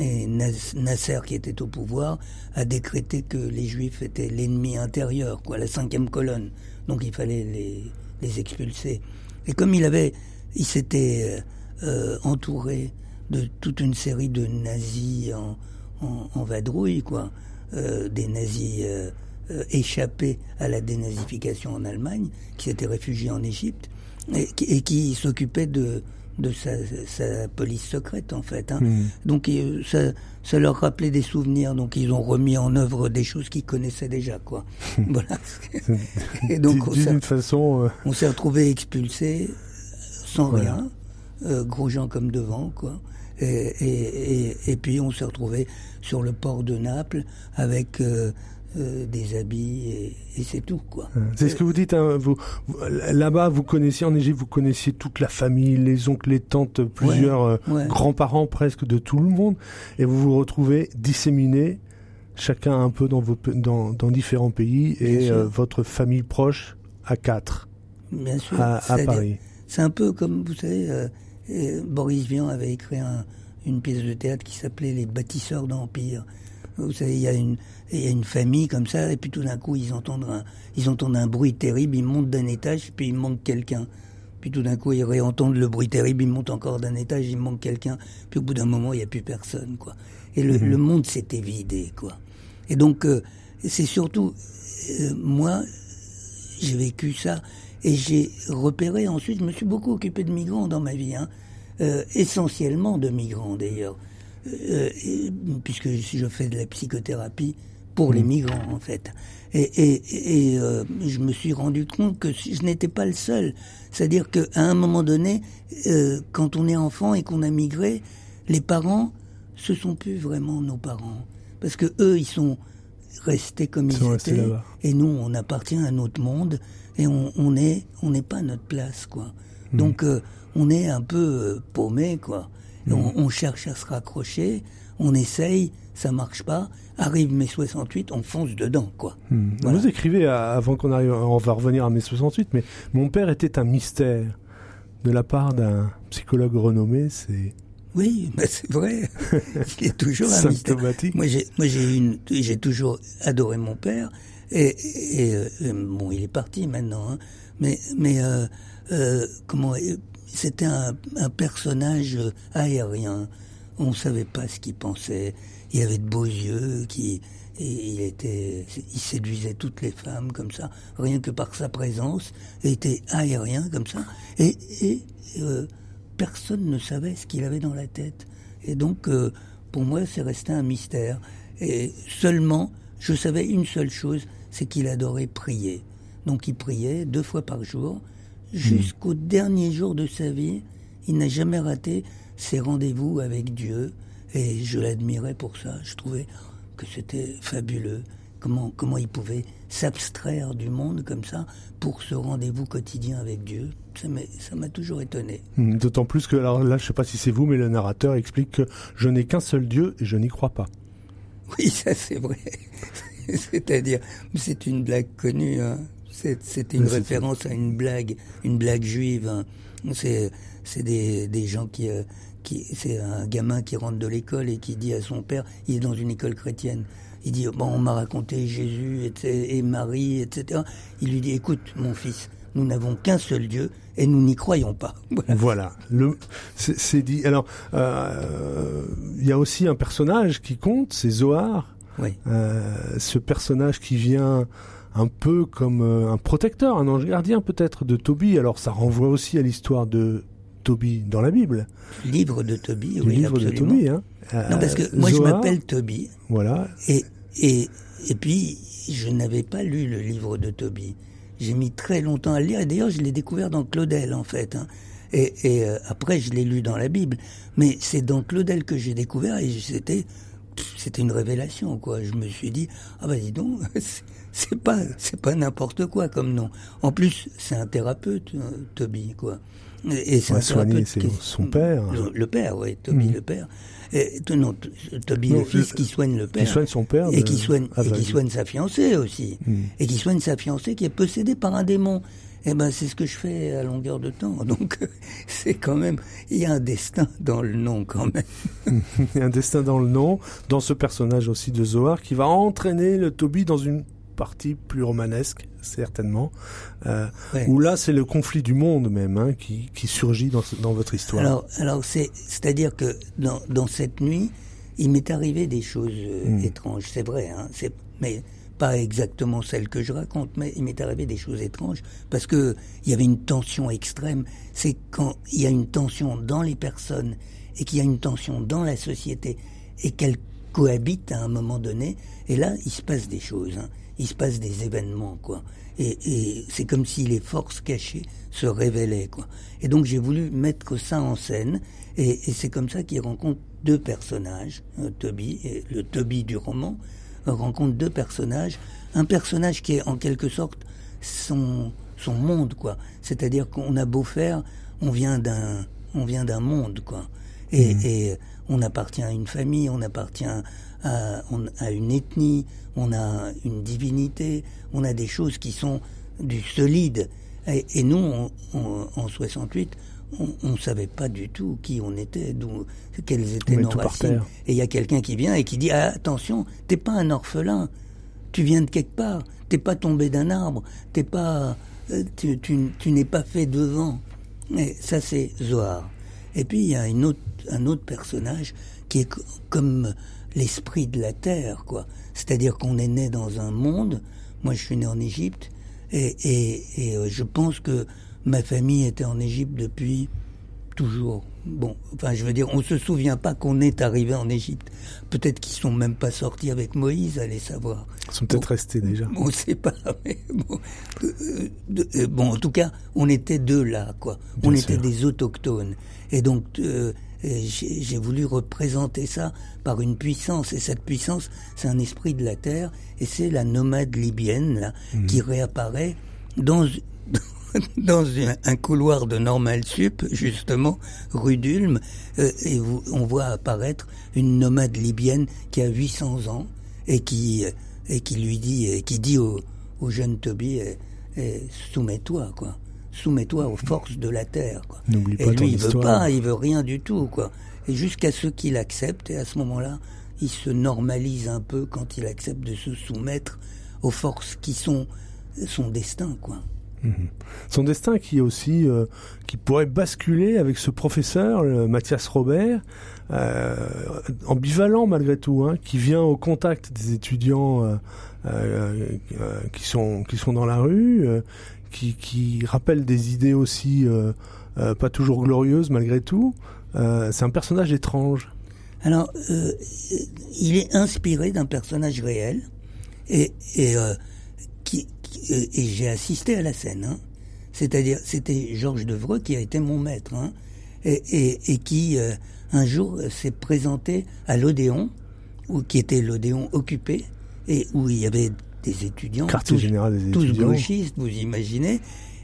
Et Nasser, qui était au pouvoir, a décrété que les Juifs étaient l'ennemi intérieur, quoi, la cinquième colonne. Donc il fallait les, les expulser. Et comme il avait, il s'était euh, entouré de toute une série de nazis en, en, vadrouille, quoi. Euh, des nazis euh, euh, échappé à la dénazification en Allemagne, qui s'était réfugié en Égypte, et, qui s'occupait de, de sa, police secrète en fait. Hein. Hmm. Donc ça, ça leur rappelait des souvenirs, donc ils ont remis en œuvre des choses qu'ils connaissaient déjà, quoi. voilà. Et donc d'une façon, on s'est retrouvé expulsés sans rien, gros gens comme devant, quoi. Et, et, et, puis on s'est retrouvé sur le port de Naples avec euh, euh, des habits et, c'est tout quoi. C'est ce que vous dites. Hein, vous, là-bas, vous connaissiez en Égypte, vous connaissiez toute la famille, les oncles, les tantes, plusieurs euh, grands-parents presque de tout le monde, et vous vous retrouvez disséminés, chacun un peu dans, vos, dans, dans différents pays, et votre famille proche à quatre. Bien sûr. À, Paris. C'est un peu comme vous savez Boris Vian avait écrit une pièce de théâtre qui s'appelait Les bâtisseurs d'empire. Vous savez, il y, a une, y a une famille comme ça, et puis tout d'un coup, ils entendent, un, ils entendent un bruit terrible, ils montent d'un étage, puis il manque quelqu'un. Puis tout d'un coup, ils réentendent le bruit terrible, ils montent encore d'un étage, il manque quelqu'un. Puis au bout d'un moment, il n'y a plus personne, quoi. Et le, mhm. monde s'était vidé, quoi. Et donc, euh, c'est surtout, euh, moi, j'ai vécu ça et j'ai repéré ensuite, je me suis beaucoup occupé de migrants dans ma vie, hein, euh, essentiellement de migrants d'ailleurs, euh, puisque je fais de la psychothérapie pour les mmh. migrants en fait. Et, et, et euh, je me suis rendu compte que je n'étais pas le seul. C'est-à-dire qu'à un moment donné, euh, quand on est enfant et qu'on a migré, les parents, ce sont plus vraiment nos parents. Parce que eux, ils sont restés comme ils, ils étaient. Et nous, on appartient à un autre monde et on, on est on n'est pas à notre place quoi. Hmm. Donc euh, on est un peu euh, paumé quoi. Hmm. On, cherche à se raccrocher, on essaye, ça marche pas. Arrive mai 68, on fonce dedans quoi. Hmm. Vous écrivez avant qu'on arrive, on va revenir à mai 68, mais mon père était un mystère de la part d'un psychologue renommé. C'est oui, c'est vrai. Il est toujours un mystère. Moi, j'ai, moi, j'ai une, j'ai toujours adoré mon père. Et, euh, bon, il est parti maintenant, hein. mais, mais euh, euh, comment C'était un, personnage aérien. On ne savait pas ce qu'il pensait. Il avait de beaux yeux, qui, il était, il séduisait toutes les femmes comme ça, rien que par sa présence. Il était aérien comme ça, et, et personne ne savait ce qu'il avait dans la tête. Et donc, pour moi, c'est resté un mystère. Et seulement, je savais une seule chose, c'est qu'il adorait prier. Donc il priait deux fois par jour, jusqu'au dernier jour de sa vie. Il n'a jamais raté ses rendez-vous avec Dieu, et je l'admirais pour ça. Je trouvais que c'était fabuleux. Comment, comment il pouvait s'abstraire du monde comme ça pour ce rendez-vous quotidien avec Dieu. Ça m'a toujours étonné. Hmm, d'autant plus que, alors là, je ne sais pas si c'est vous, mais le narrateur explique que je n'ai qu'un seul Dieu et je n'y crois pas. Oui, ça c'est vrai. C'est-à-dire, c'est une blague connue. Hein. C'était une référence à une blague, une blague juive. Hein. C'est des, des gens qui, euh, qui c'est un gamin qui rentre de l'école et qui dit à son père, il est dans une école chrétienne. Il dit bon, on m'a raconté Jésus et, et Marie, etc. Il lui dit écoute, mon fils, nous n'avons qu'un seul Dieu et nous n'y croyons pas. Voilà. Le, c'est dit. Alors, euh, il y a aussi un personnage qui compte, c'est Zohar. Oui. Euh, ce personnage qui vient un peu comme euh, un protecteur, un ange gardien peut-être de Toby. Alors ça renvoie aussi à l'histoire de Toby dans la Bible. Livre de Toby, oui, livre de Toby, hein. non, parce que moi je m'appelle Toby. Voilà. Et, et, et puis, je n'avais pas lu le livre de Toby. J'ai mis très longtemps à le lire, et d'ailleurs je l'ai découvert dans Claudel en fait. Hein. Et, et euh, après je l'ai lu dans la Bible. Mais c'est dans Claudel que j'ai découvert, et c'était c'était une révélation, quoi. Je me suis dit, ah bah dis donc, c'est pas, c'est pas n'importe quoi comme nom. En plus, c'est un thérapeute, euh, Toby, quoi. Et c'est un thérapeute c'est son père. Le, père, oui, Toby mmh. le père. Et, non, Toby le fils qui soigne le père. Qui soigne son père. Et qui soigne, et qui soigne sa fiancée aussi. Mmh. Et qui soigne sa fiancée qui est possédée par un démon. Eh ben, c'est ce que je fais à longueur de temps. Donc, c'est quand même, il y a un destin dans le nom quand même. il y a un destin dans le nom, dans ce personnage aussi de Zohar qui va entraîner le Toby dans une partie plus romanesque, certainement, euh, où là c'est le conflit du monde même hein, qui, qui, surgit dans, dans, votre histoire. Alors, alors c'est, c'est-à-dire que dans, dans, cette nuit, il m'est arrivé des choses euh, hmm. étranges, c'est vrai, hein, c'est, mais pas exactement celle que je raconte, mais il m'est arrivé des choses étranges parce que il y avait une tension extrême. C'est quand il y a une tension dans les personnes et qu'il y a une tension dans la société et qu'elles cohabitent à un moment donné. Et là, il se passe des choses. Hein. Il se passe des événements, quoi. Et, c'est comme si les forces cachées se révélaient, quoi. Et donc j'ai voulu mettre ça en scène. Et, et c'est comme ça qu'il rencontre deux personnages, euh, Toby, le Toby du roman, rencontre deux personnages. Un personnage qui est en quelque sorte son, son monde, quoi. C'est-à-dire qu'on a beau faire, on vient d'un, on vient d'un monde, quoi. Et, mmh. et, on appartient à une famille, on appartient à, à, une ethnie, on a une divinité, on a des choses qui sont du solide. Et, et nous, on, on, en 68, on ne savait pas du tout qui on était, d'où, quelles étaient nos racines. Et il y a quelqu'un qui vient et qui dit ah, attention, t'es pas un orphelin, tu viens de quelque part, t'es pas tombé d'un arbre, t'es pas, euh, tu, tu, tu n'es pas fait devant. Et ça c'est Zohar. Et puis il y a une autre, un autre personnage qui est comme l'esprit de la terre, quoi. C'est-à-dire qu'on est né dans un monde. Moi, je suis né en Égypte, et, et, et euh, je pense que ma famille était en Égypte depuis toujours. Bon, enfin, je veux dire, on se souvient pas qu'on est arrivé en Égypte. Peut-être qu'ils sont même pas sortis avec Moïse, allez savoir. Ils sont peut-être restés déjà. On sait pas, mais bon. Euh, euh, bon, en tout cas, on était deux là, quoi. on était des autochtones. Et donc, euh, j'ai voulu représenter ça par une puissance. Et cette puissance, c'est un esprit de la terre. Et c'est la nomade libyenne, là, mmh. qui réapparaît dans dans un couloir de Normal Sup, justement, rue d'Ulm, euh, et on voit apparaître une nomade libyenne qui a 800 ans et qui et qui lui dit et qui dit au, au jeune Toby soumets-toi quoi. Soumets-toi aux forces de la terre quoi. Et pas lui il veut pas il veut rien du tout quoi. Et jusqu'à ce qu'il accepte et à ce moment-là il se normalise un peu quand il accepte de se soumettre aux forces qui sont son destin quoi Mhm. Son destin qui est aussi euh, qui pourrait basculer avec ce professeur Mathias Robert, euh, ambivalent malgré tout, hein, qui vient au contact des étudiants euh, euh qui sont qui sont dans la rue, qui, qui rappelle des idées aussi pas toujours glorieuses malgré tout. C'est un personnage étrange. Alors, il est inspiré d'un personnage réel et, et et j'ai assisté à la scène. Hein. C'est-à-dire, c'était Georges Devreux qui a été mon maître, hein, et, et, et, qui euh, un jour s'est présenté à l'Odéon, qui était l'Odéon occupé, et où il y avait des étudiants, Quartier tous, général des tous étudiants. gauchistes, vous imaginez,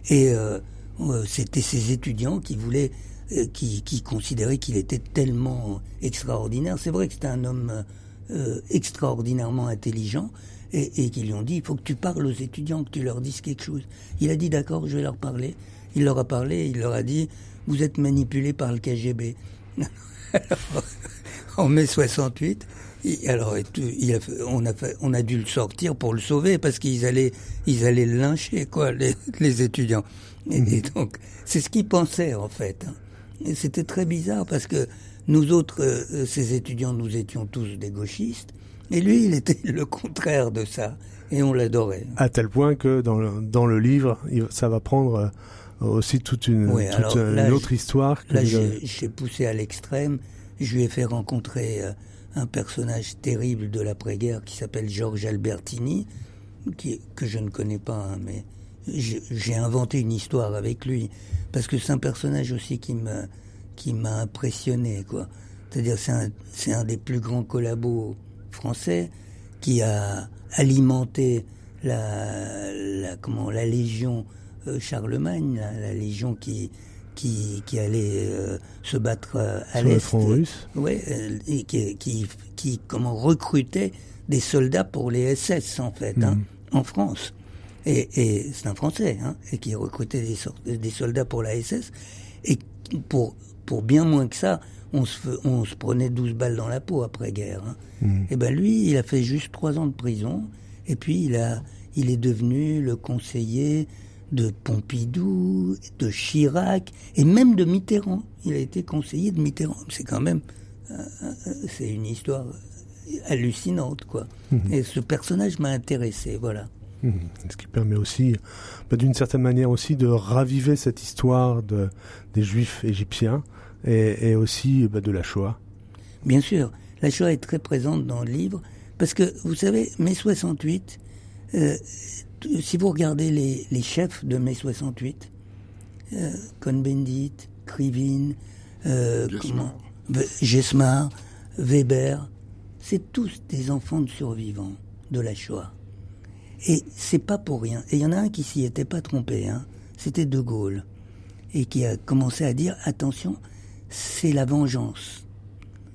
et euh, euh c'était ces étudiants qui voulaient, euh, qui, qui considéraient qu'il était tellement extraordinaire. C'est vrai que c'était un homme euh, extraordinairement intelligent, et, et qui lui ont dit il faut que tu parles aux étudiants, que tu leur dises quelque chose. Il a dit d'accord, je vais leur parler. Il leur a parlé, il leur a dit vous êtes manipulés par le KGB. en mai 68, alors il a, on, a fait, on a dû le sortir pour le sauver parce qu'ils allaient, ils allaient le lyncher quoi, les, les étudiants. Et, et donc c'est ce qu'ils pensaient en fait. Hein. Et c'était très bizarre parce que nous autres, euh, ces étudiants, nous étions tous des gauchistes. Et lui, il était le contraire de ça. Et on l'adorait. À tel point que dans le, dans le livre, ça va prendre euh, aussi toute une, Oui, toute alors une autre histoire. que Là, le- j'ai poussé à l'extrême. Je lui ai fait rencontrer euh, un personnage terrible de l'après-guerre qui s'appelle Georges Albertini, qui, que je ne connais pas, hein, mais j'ai j'ai inventé une histoire avec lui parce que c'est un personnage aussi qui me qui m'a impressionné, quoi. C'est-à-dire, c'est un, c'est un des plus grands collabos français qui a alimenté la, la comment la légion euh, Charlemagne, la, la légion qui qui, qui allait euh, se battre euh, à Sur le l'est, front russe. ouais, euh, et qui, qui qui comment recrutait des soldats pour les SS en fait, hein, en France. Et, et c'est un Français, hein, et qui recrutait des, des soldats pour la SS. Et pour pour bien moins que ça, on se, on se prenait 12 balles dans la peau après-guerre. Hein. Et ben lui, il a fait juste trois ans de prison, et puis il a, il est devenu le conseiller de Pompidou, de Chirac, et même de Mitterrand. Il a été conseiller de Mitterrand. C'est quand même, euh, euh, c'est une histoire hallucinante, quoi. Mhm. Et ce personnage m'a intéressé, voilà. Mhm. Ce qui permet aussi, bah, d'une certaine manière aussi, de raviver cette histoire de, des Juifs égyptiens et, et aussi bah, de la Shoah. Bien sûr, la Shoah est très présente dans le livre parce que vous savez, mai 68, euh, si vous regardez les, les chefs de mai 68, euh, Cohn-Bendit, Krivine, euh, Gesmar, Weber, c'est tous des enfants de survivants de la Shoah. Et c'est pas pour rien. Et il y en a un qui s'y était pas trompé, hein. C'était De Gaulle. Et qui a commencé à dire, attention, c'est la vengeance.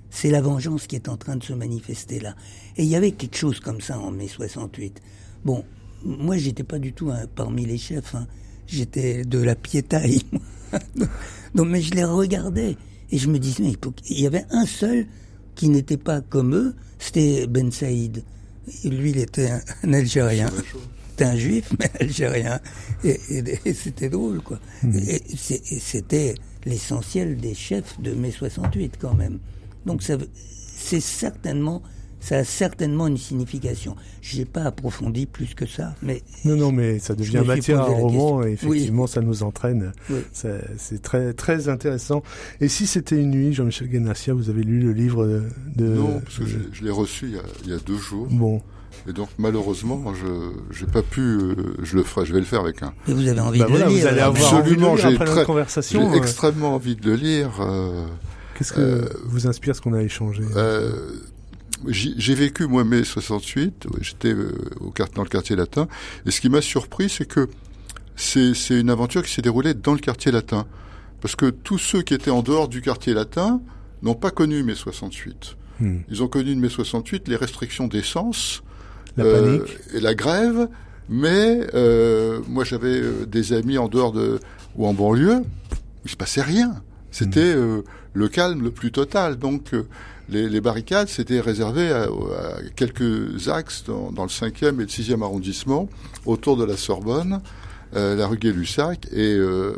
C'est la vengeance qui est en train de se manifester là. Et il y avait quelque chose comme ça en mai 68. Bon, moi j'étais pas du tout hein, parmi les chefs. hein. J'étais de la piétaille. Donc, mais je les regardais et je me disais, mais il faut- il y avait un seul qui n'était pas comme eux, c'était Ben Saïd. Et Lui, il était un, un Algérien. C'était un juif, mais algérien. Et, et- et c'était drôle, quoi. C'est- et c'était l'essentiel des chefs de mai 68, quand même. Donc, ça, c'est certainement, ça a certainement une signification. Je n'ai pas approfondi plus que ça, mais Non, non, mais ça devient matière à la roman question. et effectivement, ça nous entraîne. Oui. C'est c'est très, très intéressant. Et si c'était une nuit, Jean-Michel Guénassia, vous avez lu le livre de... Non, parce que je l'ai reçu il y, a, il y a deux jours. Bon, Et donc, malheureusement, je j'ai pas pu. euh, je le ferai. Je vais le faire avec un. mais vous avez envie bah de voilà, le lire. vous allez avoir envie de le Absolument, lire j'ai conversation. J'ai euh, extrêmement envie de le lire. euh, Qu'est-ce que euh, vous inspire ce qu'on a échangé? Euh, J'ai vécu moi mai 68, ouais, j'étais au dans le quartier latin, et ce qui m'a surpris, c'est que c'est c'est une aventure qui s'est déroulée dans le quartier latin, parce que tous ceux qui étaient en dehors du quartier latin n'ont pas connu mai 68. Hmm. Ils ont connu mai 68 les restrictions d'essence La euh, panique et la grève, mais euh, moi j'avais euh, des amis en dehors de ou en banlieue, il se passait rien. C'était euh, le calme le plus total. Donc les, les barricades c'était réservé à, à quelques axes dans, dans le 5e et le 6e arrondissement, autour de la Sorbonne, euh, la rue Gay-Lussac, et euh,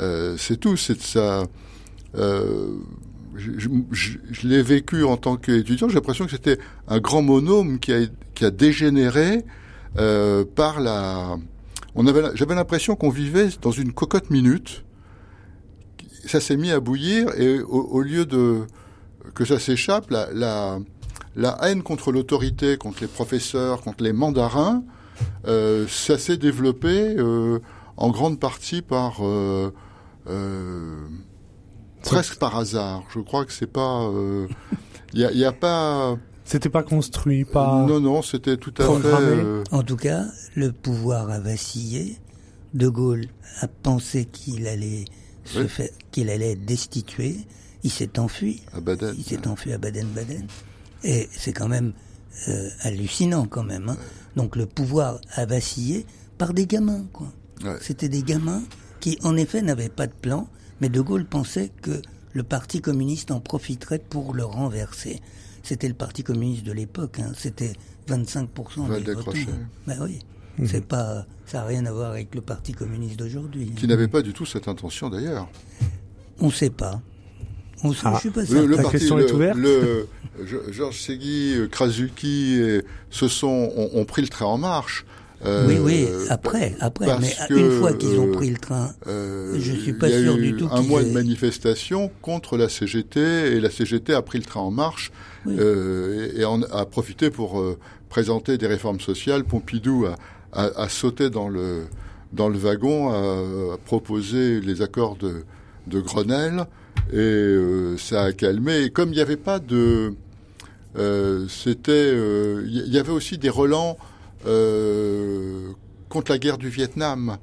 euh, c'est tout. C'est ça. Je, je- je- je l'ai vécu en tant qu'étudiant. J'ai l'impression que c'était un grand monôme qui a, qui a dégénéré euh, par la. On avait, j'avais l'impression qu'on vivait dans une cocotte minute. Ça s'est mis à bouillir et au, au lieu de que ça s'échappe, la, la, la haine contre l'autorité, contre les professeurs, contre les mandarins, euh, ça s'est développé euh, en grande partie par euh, euh, presque par hasard. Je crois que c'est pas. Il y, a, y a pas. C'était pas construit, pas... Non, non, c'était tout à Programmé. fait. euh, En tout cas, le pouvoir a vacillé. De Gaulle a pensé qu'il allait se Oui. faire, qu'il allait être destitué. Il s'est enfui. à Baden. Il s'est enfui à Baden-Baden. Et c'est quand même euh, hallucinant quand même. hein. Donc le pouvoir a vacillé par des gamins, quoi. Ouais. C'était des gamins qui, en effet, n'avaient pas de plan, mais De Gaulle pensait que le Parti communiste en profiterait pour le renverser. C'était le Parti communiste de l'époque, hein. c'était 25% Val des votants. Ben oui, c'est pas, ça n'a rien à voir avec le Parti communiste d'aujourd'hui. Qui n'avait pas du tout cette intention d'ailleurs. On ne sait pas. On sait, Ah. je suis pas Le, La parti, question le, est ouverte. le- Ge- Georges Segui, euh, Krasuki, et se sont ont, ont pris le train en marche. Euh, Oui, oui, après, après. Mais que, une fois qu'ils ont euh, pris le train, euh, Je suis pas y a sûr eu du tout un mois de manifestation contre la CGT et la CGT a pris le train en marche Oui. euh, et, et en a profité pour euh, présenter des réformes sociales. Pompidou a, a, a sauté dans le dans le wagon, a, a proposé les accords de, de Grenelle et ça a calmé. Et comme il n'y avait pas de euh, c'était il y, avait aussi des relents contre la guerre du Vietnam.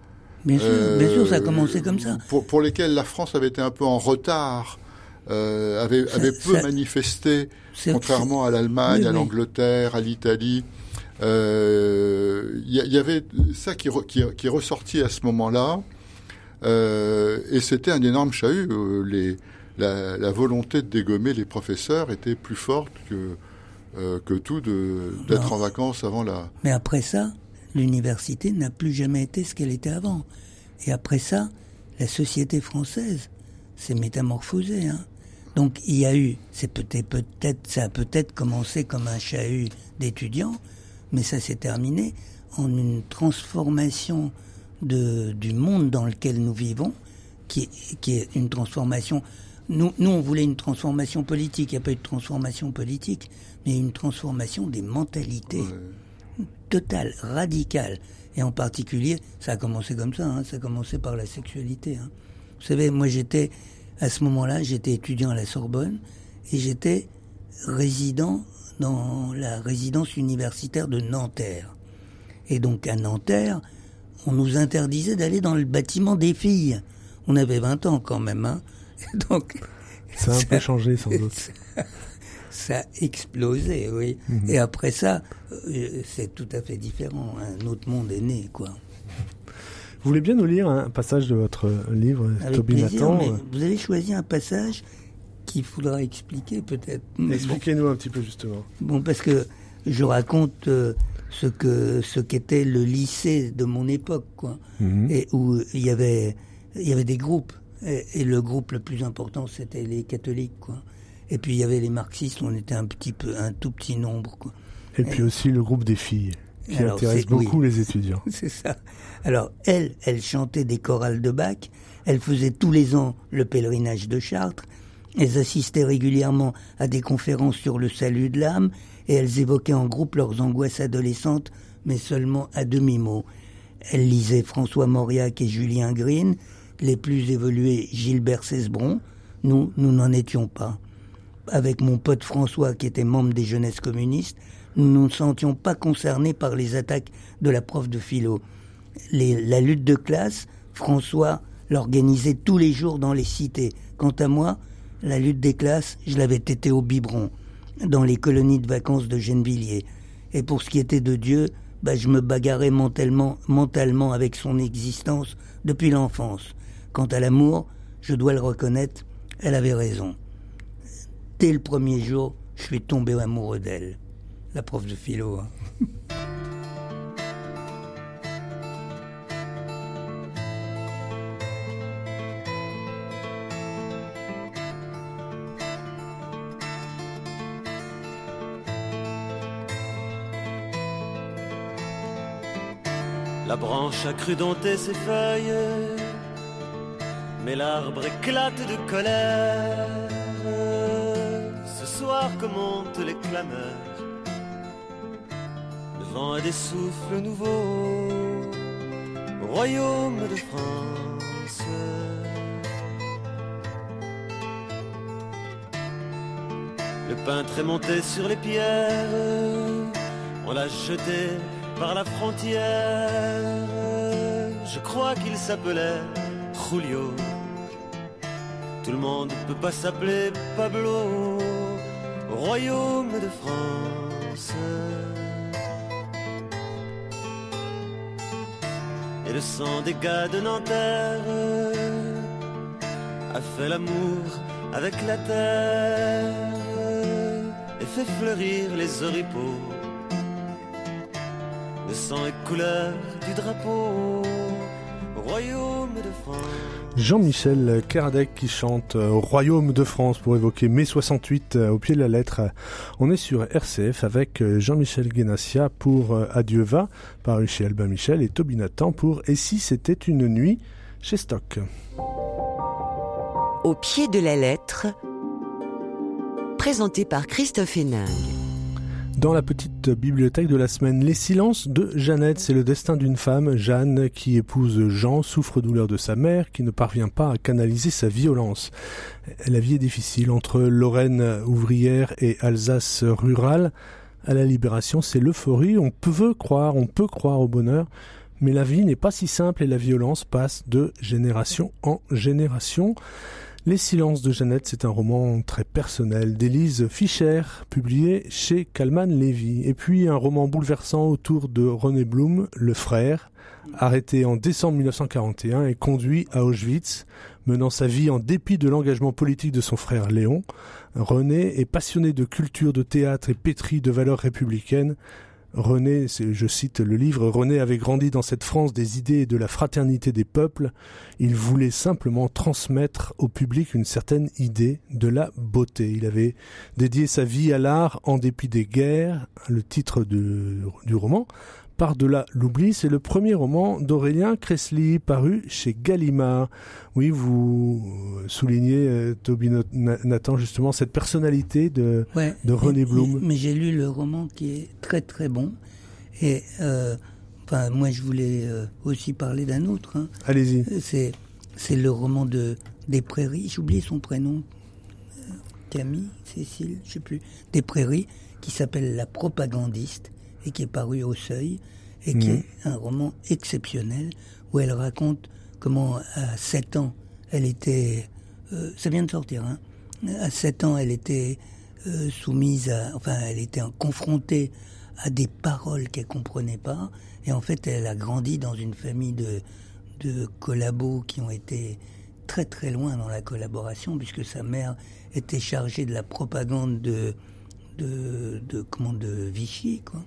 bien sûr, bien sûr, ça a Euh, commencé comme ça. Pour, pour lesquels la France avait été un peu en retard, euh, avait, Ça- avait peu ça- manifesté, contrairement à l'Allemagne, Oui, à l'Angleterre, à l'Italie. Euh, Il y, a- il y avait ça qui, re- qui, qui est ressorti à ce moment-là, euh, et c'était un énorme chahut. Euh, les, la, la volonté de dégommer les professeurs était plus forte que, euh, que tout d'être en vacances avant la. Mais après ça, l'université n'a plus jamais été ce qu'elle était avant. Et après ça, la société française s'est métamorphosée. Hein. Donc il y a eu, c'est peut-être, peut-être, ça a peut-être commencé comme un chahut d'étudiants, mais ça s'est terminé en une transformation de, du monde dans lequel nous vivons, qui, qui est une transformation. Nous, nous, on voulait une transformation politique. Il n'y a pas eu de transformation politique, mais une transformation des mentalités totale, radicale. Et en particulier, ça a commencé comme ça. Hein, ça a commencé par la sexualité. Hein. Vous savez, moi, j'étais à ce moment-là, j'étais étudiant à la Sorbonne et j'étais résident dans la résidence universitaire de Nanterre. Et donc à Nanterre, on nous interdisait d'aller dans le bâtiment des filles. On avait 20 ans quand même. Hein. Donc, ça a un peu changé sans doute. Ça, a explosé, oui. Mhm. Et après ça, euh, c'est tout à fait différent. Un autre monde est né, quoi. Vous voulez bien nous lire un passage de votre livre, Toby Nathan Vous avez choisi un passage qu'il faudra expliquer peut-être. Expliquez-nous un petit peu justement. Bon, parce que je raconte euh, ce que ce qu'était le lycée de mon époque, quoi, mhm. et où il y avait il y avait des groupes, et, le groupe le plus important c'était les catholiques, quoi. Et puis il y avait les marxistes, on était un petit peu, un tout petit nombre, quoi. Et, puis aussi le groupe des filles qui intéresse beaucoup les étudiants. C'est ça. Alors elle, elle chantait des chorales de Bach. Elle faisait tous les ans le pèlerinage de Chartres. Elles assistaient régulièrement à des conférences sur le salut de l'âme et elles évoquaient en groupe leurs angoisses adolescentes, mais seulement à demi-mot. Elles lisaient François Mauriac et Julien Green, les plus évolués Gilbert Cesbron. Nous, nous n'en étions pas. Avec mon pote François, qui était membre des jeunesses communistes, nous ne nous sentions pas concernés par les attaques de la prof de philo. la lutte de classe, François l'organisait tous les jours dans les cités. Quant à moi, la lutte des classes, je l'avais tété au biberon dans les colonies de vacances de Gennevilliers. Et pour ce qui était de Dieu, bah, je me bagarrais mentalement, mentalement avec son existence depuis l'enfance. Quant à l'amour, je dois le reconnaître, elle avait raison. Dès le premier jour, je suis tombé amoureux d'elle. La prof de philo. Hein. La branche a cru dompter ses feuilles, mais l'arbre éclate de colère. Ce soir que montent les clameurs, le vent a des souffles nouveaux au royaume de France. Le peintre est monté sur les pierres, on l'a jeté par la frontière. Je crois qu'il s'appelait Julio. Tout le monde ne peut pas s'appeler Pablo. Royaume de France. Et le sang des gars de Nanterre a fait l'amour avec la terre et fait fleurir les oripeaux couleur du drapeau, royaume de France. Jean-Michel Kardec qui chante euh, Royaume de France pour évoquer mai 68 euh, au pied de la lettre. On est sur RCF avec euh, Jean-Michel Guénassia pour Adieu va, paru chez Albin Michel, et Toby Nathan pour Et si c'était une nuit chez Stock. Au pied de la lettre, présenté par Christophe Hénin. Dans la petite bibliothèque de la semaine, Les silences de Jeannette, c'est le destin d'une femme, Jeanne, qui épouse Jean, souffre douleur de sa mère, qui ne parvient pas à canaliser sa violence. La vie est difficile entre Lorraine ouvrière et Alsace rurale. À la libération, c'est l'euphorie, on peut croire, on peut croire au bonheur, mais la vie n'est pas si simple et la violence passe de génération en génération. Les silences de Jeannette, c'est un roman très personnel d'Élise Fischer, publié chez Kalman Levy. Et puis un roman bouleversant autour de René Blum, le frère, arrêté en décembre 1941 et conduit à Auschwitz, menant sa vie en dépit de l'engagement politique de son frère Léon. René est passionné de culture, de théâtre et pétri de valeurs républicaines. René, je cite le livre, René avait grandi dans cette France des idées et de la fraternité des peuples. Il voulait simplement transmettre au public une certaine idée de la beauté. Il avait dédié sa vie à l'art en dépit des guerres, le titre du roman. Par-delà l'oubli, c'est le premier roman d'Aurélien Cressley, paru chez Gallimard. Oui, vous soulignez, euh, Toby Nathan, justement, cette personnalité de, de René Blum. Mais, j'ai lu le roman qui est très très bon. Et euh, enfin, moi, je voulais euh, aussi parler d'un autre. Hein. Allez-y. C'est, c'est le roman de Des Prairies. J'ai oublié son prénom. Camille, Cécile, je sais plus. Des Prairies, qui s'appelle La propagandiste et qui est paru au Seuil et qui mhm. est un roman exceptionnel où elle raconte comment à 7 ans elle était euh, ça vient de sortir hein, à 7 ans elle était euh, soumise à enfin elle était confrontée à des paroles qu'elle comprenait pas et en fait elle a grandi dans une famille de de collabos qui ont été très très loin dans la collaboration puisque sa mère était chargée de la propagande de de, de comment de Vichy quoi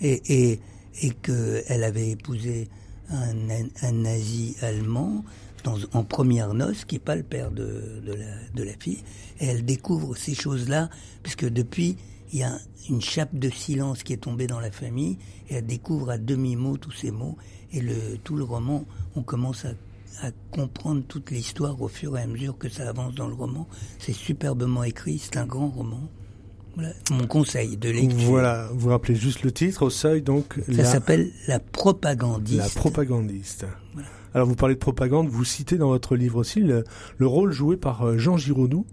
et, et, et qu'elle avait épousé un, un, nazi allemand dans, en première noce, qui n'est pas le père de, de, la, de la fille, et elle découvre ces choses-là, puisque depuis, il y a une chape de silence qui est tombée dans la famille, et elle découvre à demi-mot tous ces mots, et le, tout le roman, on commence à, à comprendre toute l'histoire au fur et à mesure que ça avance dans le roman. C'est superbement écrit, c'est un grand roman mon conseil de lecture. Voilà, vous rappelez juste le titre au seuil, donc. Ça s'appelle La propagandiste. La propagandiste. Alors vous parlez de propagande, vous citez dans votre livre aussi le, rôle joué par euh, Jean Giraudoux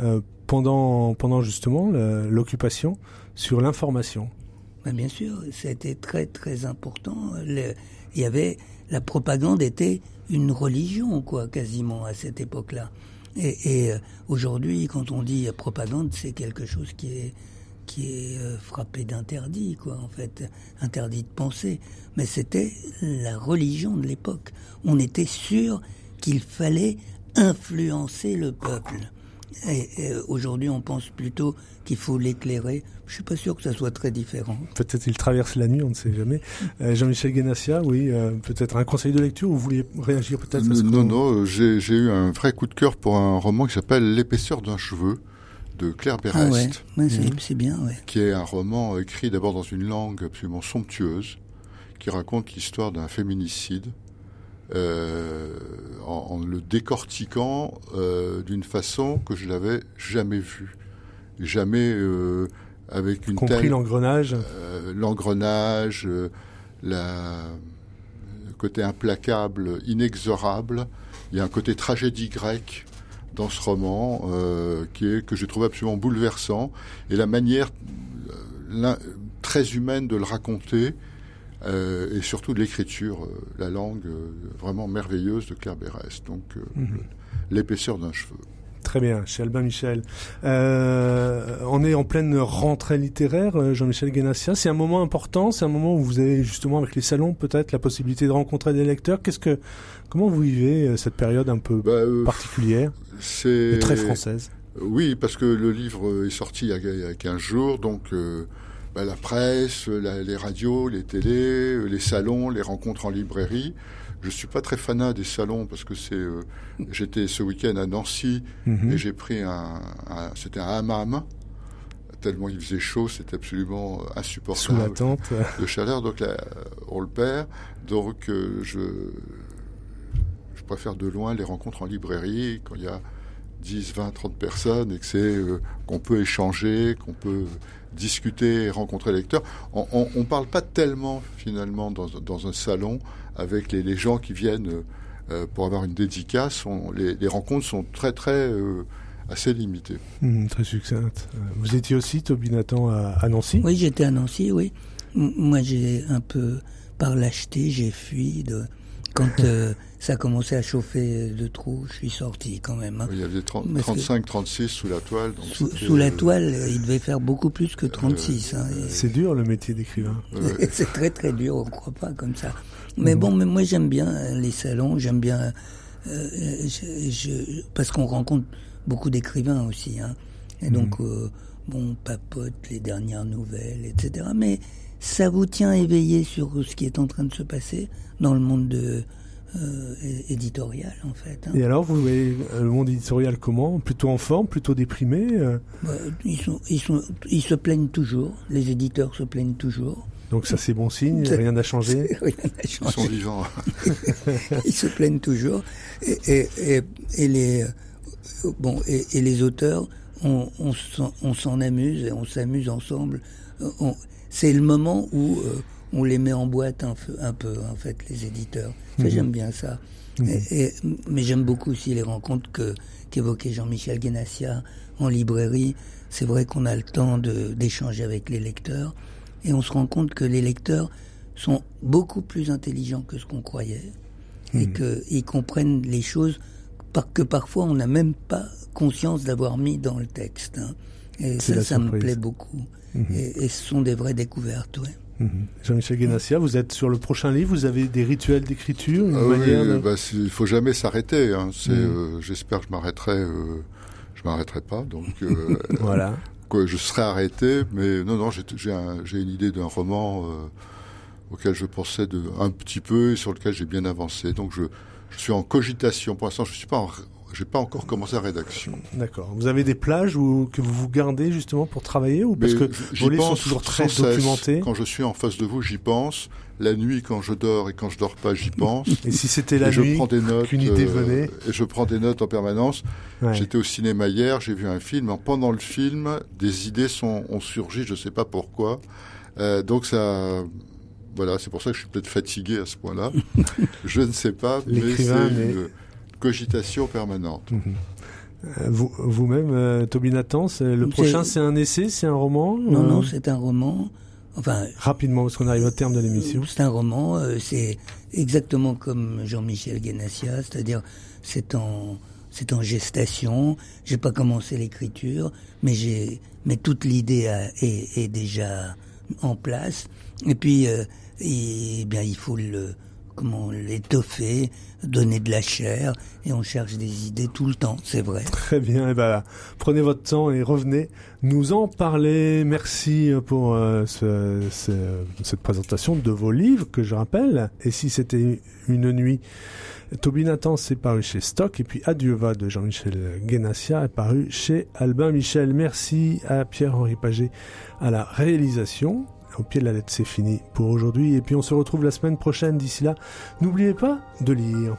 euh, pendant, pendant justement l'occupation sur l'information. Ben, bien sûr, c'était très très important. il y avait la propagande était une religion quoi quasiment à cette époque-là. Et, euh, aujourd'hui, quand on dit propagande, c'est quelque chose qui est qui est euh, frappé d'interdit, quoi, en fait, interdit de penser. Mais c'était la religion de l'époque. On était sûr qu'il fallait influencer le peuple. Et, aujourd'hui, on pense plutôt qu'il faut l'éclairer. Je suis pas sûr que ça soit très différent. Peut-être il traverse la nuit, on ne sait jamais. Euh, Jean-Michel Guénassia, oui, euh, peut-être un conseil de lecture. Vous vouliez réagir peut-être Non, non, j'ai eu un vrai coup de cœur pour un roman qui s'appelle L'épaisseur d'un cheveu de Claire Berest. Ah ouais, mhm. c'est bien, ouais. Qui est un roman écrit d'abord dans une langue absolument somptueuse, qui raconte l'histoire d'un féminicide euh, en, le décortiquant euh, d'une façon que je n'avais jamais vue. Jamais euh, avec une Compris l'engrenage L'engrenage, la, le côté implacable, inexorable. Il y a un côté tragédie grecque dans ce roman qui est que j'ai trouvé absolument bouleversant et la manière très humaine de le raconter euh, et surtout de l'écriture, euh, la langue euh, vraiment merveilleuse de Claire Berès, donc mhm. l'épaisseur d'un cheveu. Très bien, chez Albin Michel. on est en pleine rentrée littéraire, Jean-Michel Guénassia. C'est un moment important, c'est un moment où vous avez justement avec les salons peut-être la possibilité de rencontrer des lecteurs. Qu'est-ce que, comment vous vivez cette période un peu bah, particulière C'est très française? Oui, parce que le livre est sorti il y a, il y a 15 jours, donc bah, la presse, les radios, les télés, les salons, les rencontres en librairie. Je suis pas très fanat des salons parce que c'est. Euh, j'étais ce week-end à Nancy mhm. et j'ai pris un, c'était un hammam tellement il faisait chaud, c'était absolument insupportable. Sous la tente. De chaleur, donc là, on le perd. Donc euh, je, je préfère de loin les rencontres en librairie quand il y a 10, 20, 30 personnes et que c'est euh, qu'on peut échanger, qu'on peut discuter, rencontrer les lecteurs. On ne parle pas tellement finalement dans, dans un salon avec les, les, gens qui viennent euh, pour avoir une dédicace. les, les, rencontres sont très très euh, assez limitées. Mmh, très succinctes. Vous étiez aussi, Toby Nathan, à, à Nancy? Oui, j'étais à Nancy, oui. moi, j'ai un peu, par lâcheté, j'ai fui de, quand euh, ça a commencé à chauffer de trop, je suis sorti quand même. Hein. il y avait 35, 36 sous la toile. sous, la euh, toile, il devait faire beaucoup plus que 36. Hein, c'est dur le métier d'écrivain. c'est très très dur, on ne croit pas comme ça. Mais bon, mais moi j'aime bien les salons, j'aime bien... Euh, je, parce qu'on rencontre beaucoup d'écrivains aussi. Hein, et donc, mhm. bon, on papote les dernières nouvelles, etc. Mais ça vous tient éveillé sur ce qui est en train de se passer dans le monde de, euh, éditorial en fait. Hein. Et alors vous voyez le monde éditorial comment? Plutôt en forme, plutôt déprimé euh? Bah, ils, sont, ils, sont, ils se plaignent toujours, les éditeurs se plaignent toujours. Donc ça c'est bon signe, rien n'a changé? Rien n'a changé. Ils sont vivants. ils se plaignent toujours et, et, et, et les bon et, les auteurs on, on s'en amuse et on s'amuse ensemble. C'est le moment où euh, on les met en boîte un, un, peu, en fait, les éditeurs. Mhm. j'aime bien ça. Mhm. Et, mais j'aime beaucoup aussi les rencontres que qu'évoquait Jean-Michel Guénassia en librairie. C'est vrai qu'on a le temps d'échanger avec les lecteurs et on se rend compte que les lecteurs sont beaucoup plus intelligents que ce qu'on croyait et mhm. qu'ils comprennent les choses que parfois on n'a même pas conscience d'avoir mis dans le texte. Hein. Et ça, ça me plaît beaucoup. Et, et, ce sont des vraies découvertes, ouais. Mhm. Jean-Michel Guénassia, vous êtes sur le prochain livre, vous avez des rituels d'écriture, ah bah, il faut jamais s'arrêter. Hein. Mhm. Euh, j'espère que je m'arrêterai. Euh, je m'arrêterai pas, donc euh, voilà. Quoi, je serai arrêté, mais non, non, j'ai un, une idée d'un roman auquel je pensais de, un petit peu et sur lequel j'ai bien avancé. Donc je, je suis en cogitation. Pour l'instant, je suis pas en, j'ai pas encore commencé la rédaction. D'accord. Vous avez des plages où, que vous vous gardez justement pour travailler ou parce que vos livres sont toujours très documentés Quand je suis en face de vous, j'y pense. La nuit, quand je dors et quand je dors pas, j'y pense. et si c'était la nuit, qu'une idée euh, venait Et je prends des notes en permanence. J'étais au cinéma hier, j'ai vu un film. Pendant le film, des idées sont, ont surgi, je sais pas pourquoi. Euh, donc ça, voilà, c'est pour ça que je suis peut-être fatigué à ce point-là. je ne sais pas, mais c'est cogitation permanente. Mhm. Euh, vous, vous-même, euh, Toby Nathan, le prochain, c'est un essai, c'est un roman Non, non, c'est un roman. Enfin, rapidement, parce qu'on arrive au terme de l'émission. C'est un roman. Euh, c'est exactement comme Jean-Michel Guénassia, c'est-à-dire c'est en c'est en gestation. J'ai pas commencé l'écriture, mais j'ai mais toute l'idée est, est, déjà en place. Et puis, et, bien, il faut le comment l'étoffer, donner de la chair, et on cherche des idées tout le temps, c'est vrai. Très bien, ben, prenez votre temps et revenez nous en parler. Merci pour euh, ce, cette présentation de vos livres que je rappelle. Et si c'était une nuit, Toby Nathan c'est paru chez Stock, et puis Adieu va de Jean-Michel Guénassia est paru chez Albin Michel. Merci à Pierre-Henri Paget à la réalisation au pied de la lettre, c'est fini pour aujourd'hui. Et puis on se retrouve la semaine prochaine. D'ici là, n'oubliez pas de lire.